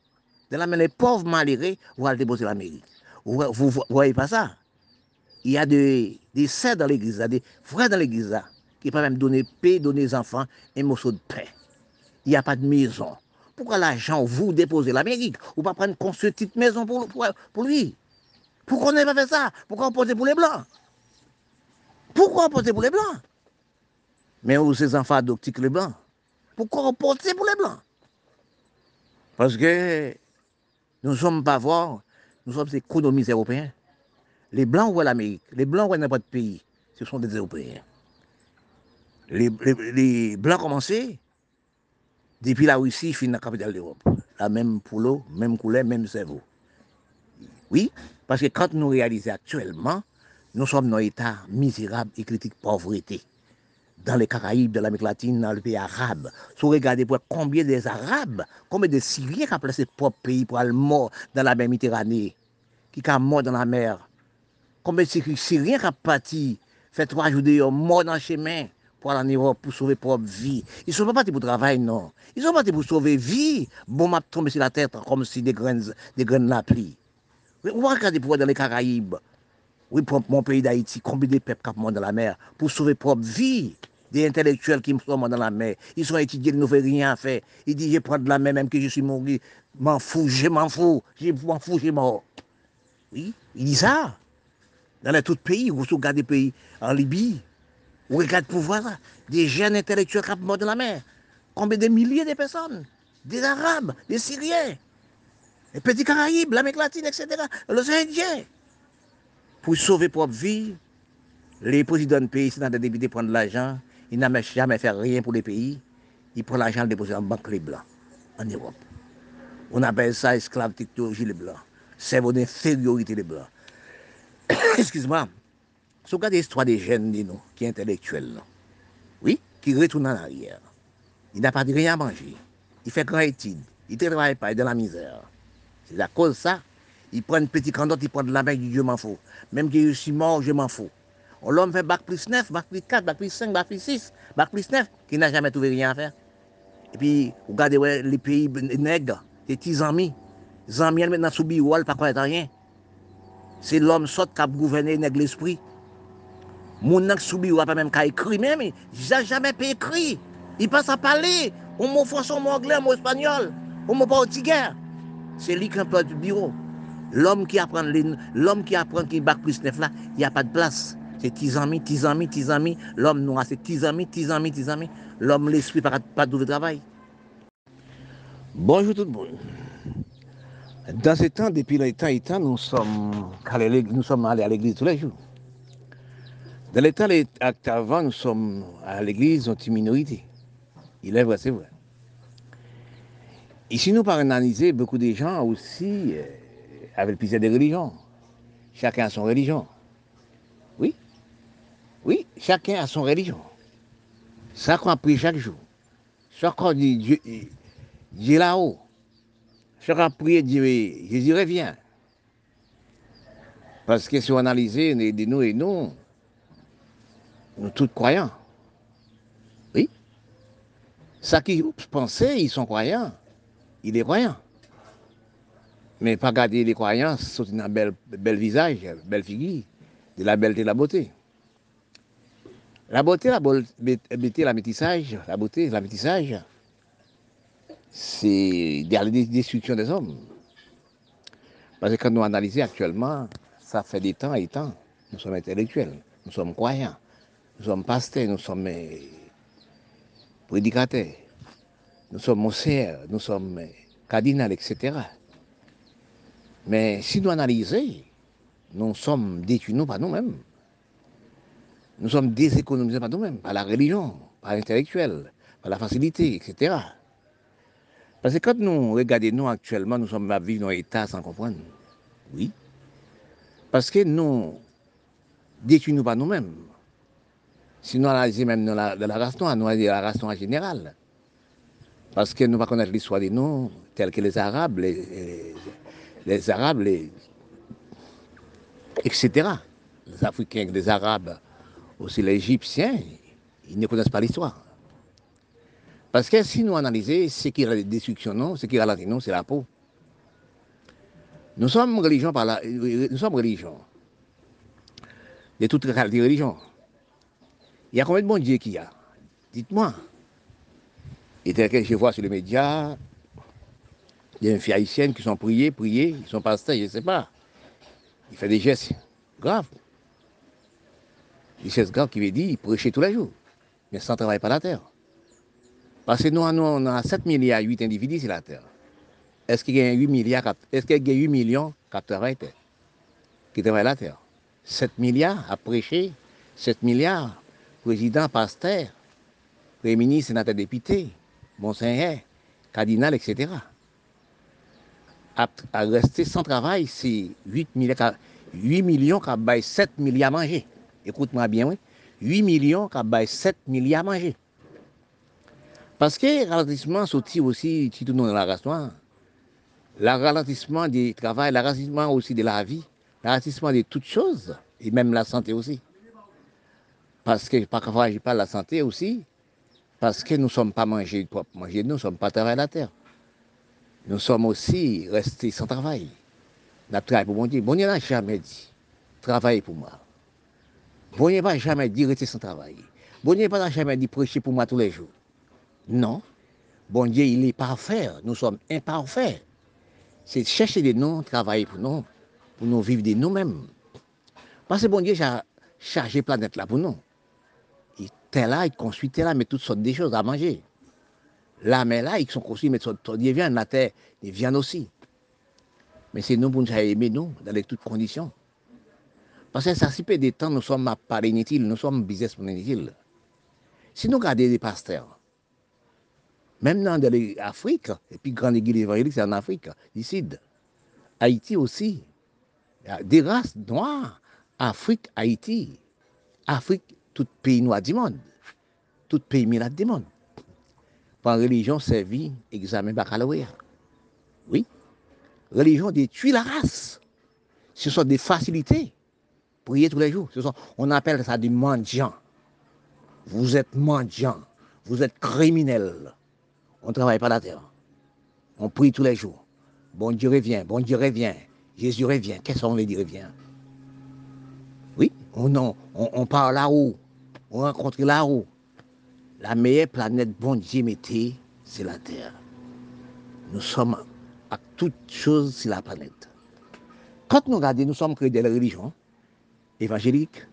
De la men les pauvres malérés, vous allez déposer l'Amerik. Vous, vous, vous voyez pas ça? Il y a des, des serres dans l'église, des frères dans l'église qui peuvent même donner paix, donner aux enfants un morceau de paix. Il n'y a pas de maison. Pourquoi l'argent, vous déposez l'Amérique? Ou pas prendre construire une petite maison pour, pour, lui? Pourquoi on n'a pas fait ça? Pourquoi on posait pour les Blancs? Pourquoi porter pour les Blancs? Mais où ces enfants adoptent les Blancs? Pourquoi porter pour les Blancs? Parce que nous ne sommes pas forts, nous sommes économistes européens. Les Blancs ou l'Amérique, les Blancs ou n'importe pays, ce sont des Européens. Les, les, Blancs commencé Depi la Russie, fin la capitale d'Europe. La même poulot, même couleur, même cerveau. Oui, parce que quand nous réalisons actuellement, nous sommes dans un état misérable et critique pauvreté. Dans les Caraïbes, dans l'Amérique latine, dans le pays arabe. Si vous regardez pour combien des Arabes, combien des Syriens qui ont placé propre pays pour aller mort dans la mer Méditerranée, qui sont mort dans la mer. Combien de Syriens qui ont parti, fait trois jours de mort dans le chemin. Pour aller en Europe pour sauver propre vie. Ils ne sont pas partis pour travailler, non. Ils sont partis pour sauver vie. Bon, m'a tombé sur la tête comme si des graines, des graines la. Vous regardez pour dans les Caraïbes. Oui, pour mon pays d'Haïti, combien de peuples qui dans la mer pour sauver propre vie? Des intellectuels qui sont dans la mer. Ils sont étudiés, ils ne font rien faire. Ils disent, je prends de la mer même que je suis mort. M'en fous, je m'en fous. Je m'en fous, je mort. Oui, il dit ça. Dans les tout pays, vous regardez des pays en Libye, vous regardez pour voir. Des jeunes intellectuels qui morts dans la mer. Combien de milliers de personnes? Des Arabes, des Syriens, les petits Caraïbes, l'Amérique latine, etc. Les Indiens pour sauver propre vie, les présidents de pays, dans des députés prennent de l'argent, ils n'ont jamais fait rien pour les pays, ils prennent l'argent déposé en banque les blancs, en Europe. On appelle ça esclave technologie les blancs, cerveau d'infériorité les blancs. (coughs) Excuse-moi, si vous regardez l'histoire des jeunes de intellectuels, oui, qui retournent en arrière, il n'a pas de rien à manger, il fait grand étude, il ne travaille pas, il est dans la misère. C'est à cause de ça il prend une petite candotte, il prend de la main, il dit je m'en fous. Même que je suis mort, je m'en fous. L'homme fait bac plus 9, bac plus 4, bac plus 5, bac plus 6, bac plus 9, qui n'a jamais trouvé rien à faire. Et puis, regardez les pays nègres, les petits amis. Les amis, maintenant, sous biwal, pas connaître rien. C'est l'homme sort qui a gouverné l'esprit. Moun nan soubi ou pas même qu'à écrit même, j'ai jamais pas écrit. Il passe à parler. On m'a français, on m'a anglais, on m'a espagnol, on m'a portugais. C'est lui qui un peu du bureau. L'homme qui apprend l'homme qui apprend qui bac plus 9 là, il n'y a pas de place. C'est tizami, tizami, tizami, amis, tes amis. L'homme noir, c'est tizami, amis, tes amis, tes amis. L'homme l'esprit pas pas de travail. Bonjour tout le monde. Dans ce temps, depuis le temps, temps, nous sommes, nous sommes allés à l'église tous les jours. Dans les temps avant, nous sommes à l'église en minorité. Il est vrai, c'est vrai. Ici, nous par analyser beaucoup de gens aussi euh, avec plusieurs des religions. Chacun a son religion. Oui. Oui, chacun a son religion. Ça qu'on prie chaque jour. Chaque qu'on dit Dieu, Dieu là-haut. Chaque qu'on prie Dieu, Jésus revient. Parce que si on analyse nous et nous, nous tous croyants. Oui. Ça qui pensaient, ils sont croyants. Il est croyant. Mais pas garder les croyances, c'est un bel, bel visage, belle figure, de la belleté, de la beauté. La beauté, la beauté, la métissage, la beauté, la métissage, c'est la destruction des hommes. Parce que quand nous analysons actuellement, ça fait des temps et temps. Nous sommes intellectuels, nous sommes croyants, nous sommes pasteurs, nous sommes euh, prédicateurs, nous sommes monseigneurs, nous sommes euh, cardinals, etc. Mais si nous analysons, nous sommes détruits nous, par nous-mêmes. Nous sommes déséconomisés par nous-mêmes, par la religion, par l'intellectuel, par la facilité, etc. Parce que quand nous regardons nous actuellement, nous sommes à vivre dans un état sans comprendre. Oui. Parce que nous détruisons pas nous-mêmes. Si nous analysons même dans la, la race noire, nous la race noire générale. Parce que nous ne connaissons pas l'histoire de nous, tels que les Arabes, les, Arabes, etc. Les Africains, les Arabes, aussi les Égyptiens, ils ne connaissent pas l'histoire. Parce que si nous analysons ce qui est la destruction, ce qui ralentit nous, c'est la peau. Nous sommes religion par la, nous sommes religion. De toutes les religions. Il y a combien de bon Dieu qu'il y a? Dites-moi. Et tel que je vois sur les médias, il y a une fille haïtienne qui sont priées, priées, ils sont pasteurs, je ne sais pas. Il fait des gestes graves. Des gestes graves qui veut dire il prêcher tous les jours, mais sans travailler pas la terre. Parce que nous, on a 7 milliards 8 individus sur la terre. Est-ce qu'il y a 8 milliards, est-ce qu'il y a 8 millions qui travaillent qui travaillent la terre? 7 milliards à prêcher, 7 milliards, président, pasteur, premier ministre, sénateur, député, monseigneur, cardinal, etc. À, rester sans travail, c'est 8 milliards, 8 millions qui ont 7 milliards à manger. Écoute-moi bien, oui. 8 millions qui ont 7 milliards à manger. Parce que le ralentissement sorti aussi, tout dans la race noire, le ralentissement du travail, le ralentissement aussi de la vie, le ralentissement de toutes choses, et même la santé aussi. Parce que parfois, de la santé aussi, parce que nous ne sommes pas mangés pour manger, nous ne sommes pas travailler la terre. Nous sommes aussi restés sans travail. Nous travaillé pour mon Dieu. Bon Dieu n'a jamais dit, travaillez pour moi. Bon Dieu n'a jamais dit, rester sans travail. Bon Dieu n'a jamais dit, prêcher pour moi tous les jours. Non. Bon Dieu, il est parfait. Nous sommes imparfaits. C'est chercher de nous, travailler pour nous, pour nous vivre de nous-mêmes. Parce que bon Dieu a chargé la planète là pour nous. Était là, il construit là, mais toutes sortes de choses à manger. Là, mais là, ils sont construits, mais toutes sortes la terre, des viandes aussi. Mais c'est nous pour nous aimer nous, dans toutes conditions. Parce que ça, si peu de temps, nous sommes pas inutiles, nous sommes business pour inutiles. Si nous regardons les pasteurs, même dans l'Afrique, et puis grande église évangélique, c'est en Afrique, ici. Haïti aussi. Des races noires. Afrique, Haïti. Afrique, tout pays noir du monde. Tout pays militaire du monde. Par religion, servi, examen baccalauréat. Oui. Religion détruit la race. Ce sont des facilités. Prier tous les jours. Ce sont, on appelle ça des mendiants. Vous êtes mendiants. Vous êtes criminels. On ne travaille pas la terre. On prie tous les jours. Bon Dieu revient, bon Dieu revient. Jésus revient. Qu'est-ce qu'on veut dire revient? Oui, on, on, on là-haut. On rencontre là-haut. La meilleure planète, bon Dieu mettez, c'est la terre. Nous sommes à toutes choses sur la planète. Quand nous regardons, nous sommes créés des religions évangéliques,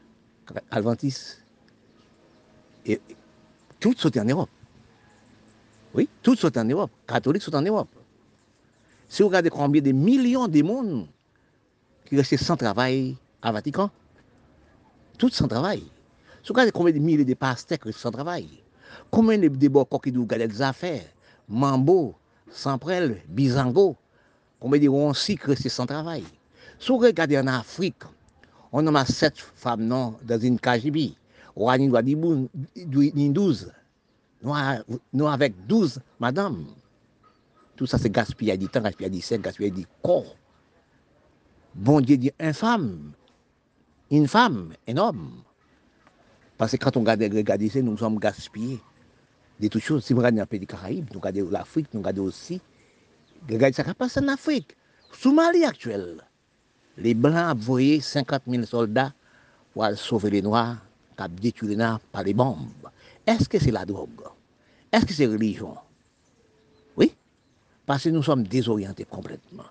adventistes, et toutes sont en Europe. Oui, toutes sont en Europe. Catholiques sont en Europe. Si vous regardez combien de millions de monde qui restent sans travail à Vatican, toutes sans travail. Sou gade kome de mili de pastek ki san travay. Kome de deboko ki dou gade zafen, mambo, sanprel, bizango. Kome de ronsi ki reste san travay. Sou gade an Afrik, an anma set fam nan da zin kajibi. Ou an nidwa di bou, nin douz. Nou avèk douz, madame. Tout sa se gaspillay di tan, gaspillay di sen, gaspillay di kor. Bon diye di infam. Infam, en om. Parce que quand on regarde, regarde ça, nous sommes gaspillés de toutes choses. Si on regarde dans le pays des Caraïbes, nous regardons l'Afrique, nous regardons aussi. Regardez ce qui passe en Afrique. Sous Mali actuel, les Blancs ont envoyé 50 000 soldats pour sauver les Noirs, qui ont détruit les Noirs par les bombes. Est-ce que c'est la drogue Est-ce que c'est la religion Oui, parce que nous sommes désorientés complètement.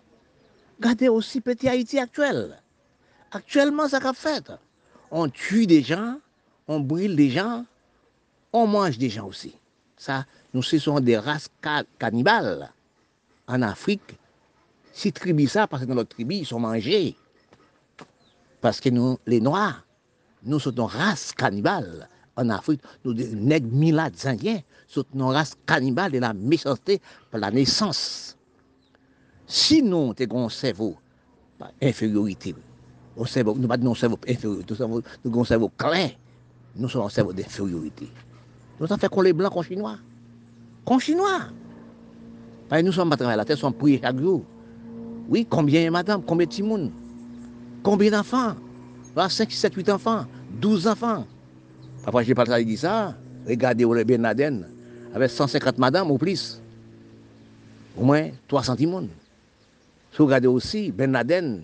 Regardez aussi petit Haïti actuel. Actuellement, ça qu'a fait. On tue des gens on brûle des gens, on mange des gens aussi. Ça, nous ce sont des races cannibales. En Afrique, si tribu ça, parce que dans notre tribu, ils sont mangés. Parce que nous, les Noirs, nous sommes une race cannibale. En Afrique, nous, des nègres milades indiens, sommes une race cannibale de la méchanceté par la naissance. Si nous, avons un cerveau, infériorité, nous pas un cerveau inférieur, nous avons un cerveau clair, nous sommes un cerveau d'infériorité. Nous avons fait qu'on les blancs, qu'on chinois. Qu'on chinois. Nous sommes travailler la terre, nous sommes priés chaque jour. Oui, combien madame, combien de timounes Combien d'enfants? 5, 7, 8 enfants, 12 enfants. Je n'ai pas dit ça. Regardez où le Ben Laden, avec 150 madames ou plus. Au moins 300 timounes. Si vous regardez aussi, Ben Laden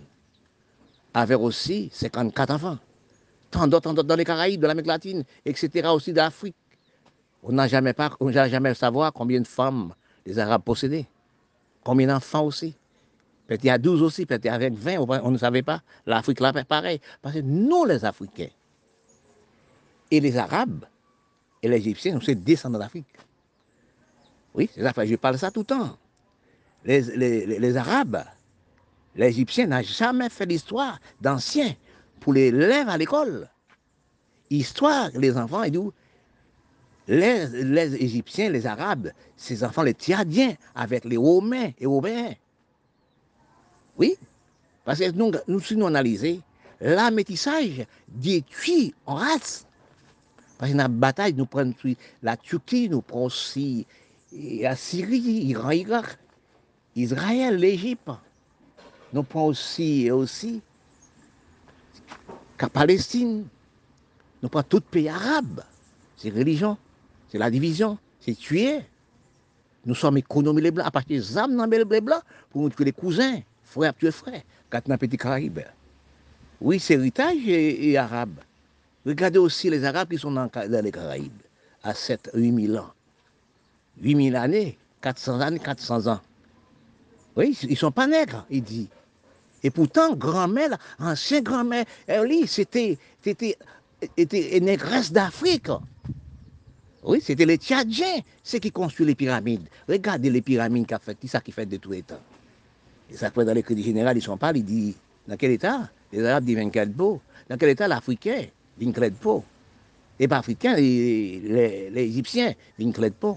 avait aussi 54 enfants. Tant d'autres, dans les Caraïbes, de l'Amérique latine, etc., aussi d'Afrique. On n'a jamais, pas, on jamais savoir combien de femmes les Arabes possédaient. Combien d'enfants aussi. Peut-être il y a 12 aussi, peut-être avec 20, on ne savait pas. L'Afrique là, pareil. Parce que nous, les Africains, et les Arabes, et les Égyptiens, nous sommes descendants d'Afrique. Oui, c'est ça, je parle ça tout le temps. Les Arabes, les Égyptiens n'ont jamais fait l'histoire d'anciens pour les élèves à l'école. Histoire, les enfants, les, Égyptiens, les Arabes, ces enfants, les Tchadiens, avec les Romains et Européens. Oui, parce que nous, nous nous analysé, la métissage détruit en race. Parce que dans la bataille, nous prenons la Turquie, nous prenons aussi la Syrie, l'Iran, Irak, Israël, l'Égypte. Nous prenons aussi, aussi la Palestine. Nous prenons tout pays arabe. C'est religion, c'est la division, c'est tuer. Nous sommes économies les blancs, à partir des âmes dans les blancs, pour nous tuer les cousins frère tuer frère, quand on petit Caraïbe. Oui, c'est héritage et, arabe. Regardez aussi les Arabes qui sont dans, les Caraïbes, à 7, 8 000 ans. 8 000 années, 400 années, 400 ans. Oui, ils ne sont pas nègres, il dit. Et pourtant, grand-mère, ancien grand-mère, c'était était, négresse d'Afrique. Oui, c'était les Tchadjiens, ceux qui construisent les pyramides. Regardez les pyramides qu'a fait, ça qui fait de les temps. Et ça, dans les crédits généraux, ils sont pas, ils disent, dans quel état? Les Arabes disent 24 beau. Dans quel état l'Africain? Ne pas. Et pas Africains, les, les, les Égyptiens, ils ne pas.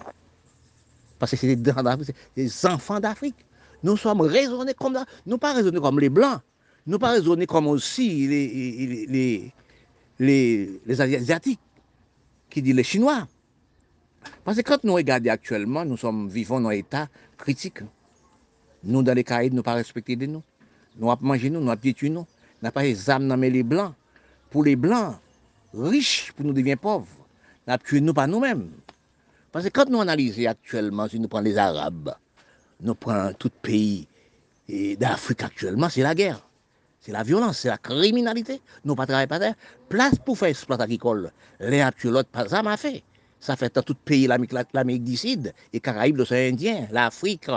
Parce que c'est des, enfants d'Afrique. Nous sommes raisonnés comme ça. Nous pas raisonnés comme les Blancs. Nous pas raisonnés comme aussi les, les, les, les Asiatiques, qui disent les Chinois. Parce que quand nous regardons actuellement, nous sommes vivons dans un état critique. Nous, dans les Caraïbes, nous pas respecter de nous. Nous avons mangé nous, nous avons nous. Nous n'avons pas les âmes dans les blancs. Pour les blancs, riches, pour nous devenir pauvres. Nous avons tué nous pas nous-mêmes. Parce que quand nous analysons actuellement, si nous prenons les Arabes, nous prenons tout pays d'Afrique actuellement, c'est la guerre. C'est la violence, c'est la criminalité. Nous pas travailler pas Place pour faire exploit agricole. Les l'autre, ça m'a fait. Ça fait dans tout pays, l'Amérique du Sud, les Caraïbes, l'océan Indien, l'Afrique,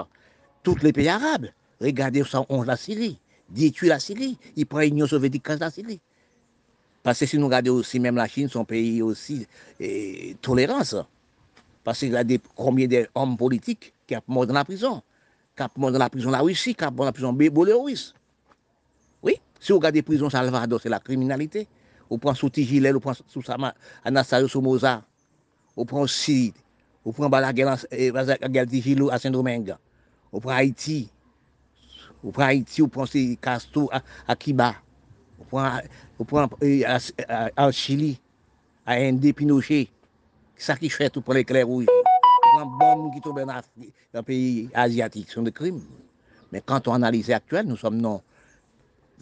tous les pays arabes. Regardez on la Syrie, détruit la Syrie, il prend l'Union soviétique contre la Syrie. Parce que si nous regardons aussi, même la Chine, son pays aussi et, tolérance. Parce a des, combien d'hommes politiques qui sont morts dans la prison, kap moun nan la prison la Russie, kap moun nan la prison Belarus. Oui, si ou gade prison Salvador, se la kriminalite. Ou pran sou Tijilel, ou pran sou Sama, Anastario Somoza, ou pran Sirid, ou pran Balagel eh, Tijilou a Saint-Domingue, ou pran Haiti, ou pran Haiti, ou pran Castro Akiba, ou pran eh, Al Chili, a Ende Pinochet, sa ki fè tout pran l'ekler ou yon. Prend bombe qui tombe dans les pays asiatiques, sont des crimes. Mais quand on analyse actuel, nous sommes non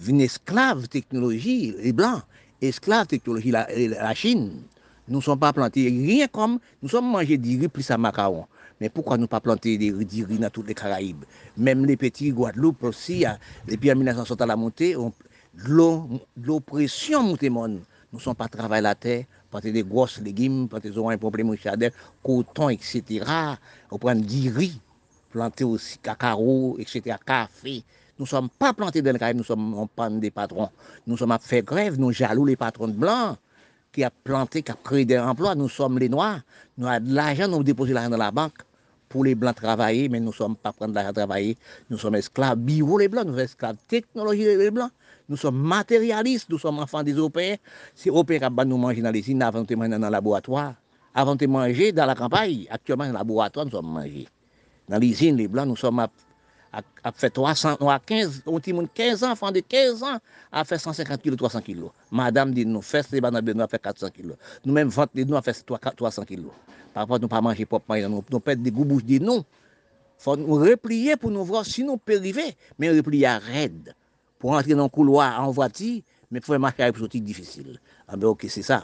une esclave technologie, les Blancs, esclave technologie, la, Chine. Nous ne sommes pas plantés rien comme, nous sommes mangés du riz plus à macaron. Mais pourquoi nous pas planter des riz dans toutes les Caraïbes? Même les petits Guadeloupe aussi, depuis en 1960 à la montée, l'oppression montée Nous ne sommes pas travailler la terre, planter des grosses légumes, planter des problème de coton, etc. On prend du riz, planter aussi cacao, etc., café. Nous ne sommes pas plantés dans le Caraïbes, nous sommes en des patrons. Nous sommes à faire grève, nous jaloux les patrons blancs qui a planté, qui a créé des emplois. Nous sommes les Noirs. Nous avons de l'argent, nous déposons l'argent dans la banque pour les Blancs travailler, mais nous ne sommes pas prendre l'argent travailler. Nous sommes esclaves bio les Blancs, nous sommes esclaves technologie les Blancs. Nous sommes matérialistes, nous sommes enfants des Européens. C'est Européens qui nous manger dans les usines, avant de manger dans le laboratoire. Avant de manger dans la campagne, actuellement dans le laboratoire, nous sommes mangés. Dans l'usine, les Blancs, nous sommes à, à, à fait 300, nous a 15, on 15 ans, enfants de 15 ans, à faire 150 kg, 300 kg. Madame dit, nous faisons les bananes, nous à faire 400 kg. Nous-mêmes, vente nous à faire 300 kg. Par rapport, nous pas manger proprement, nous, nous perdons des goûts bouches, des noms. faut nous replier pour nous voir si nous pouvons arriver, mais replier à raide. pour entrer dans le couloir en voiture, mais pour faire marcher, c'est difficile. Ah ben ok, c'est ça.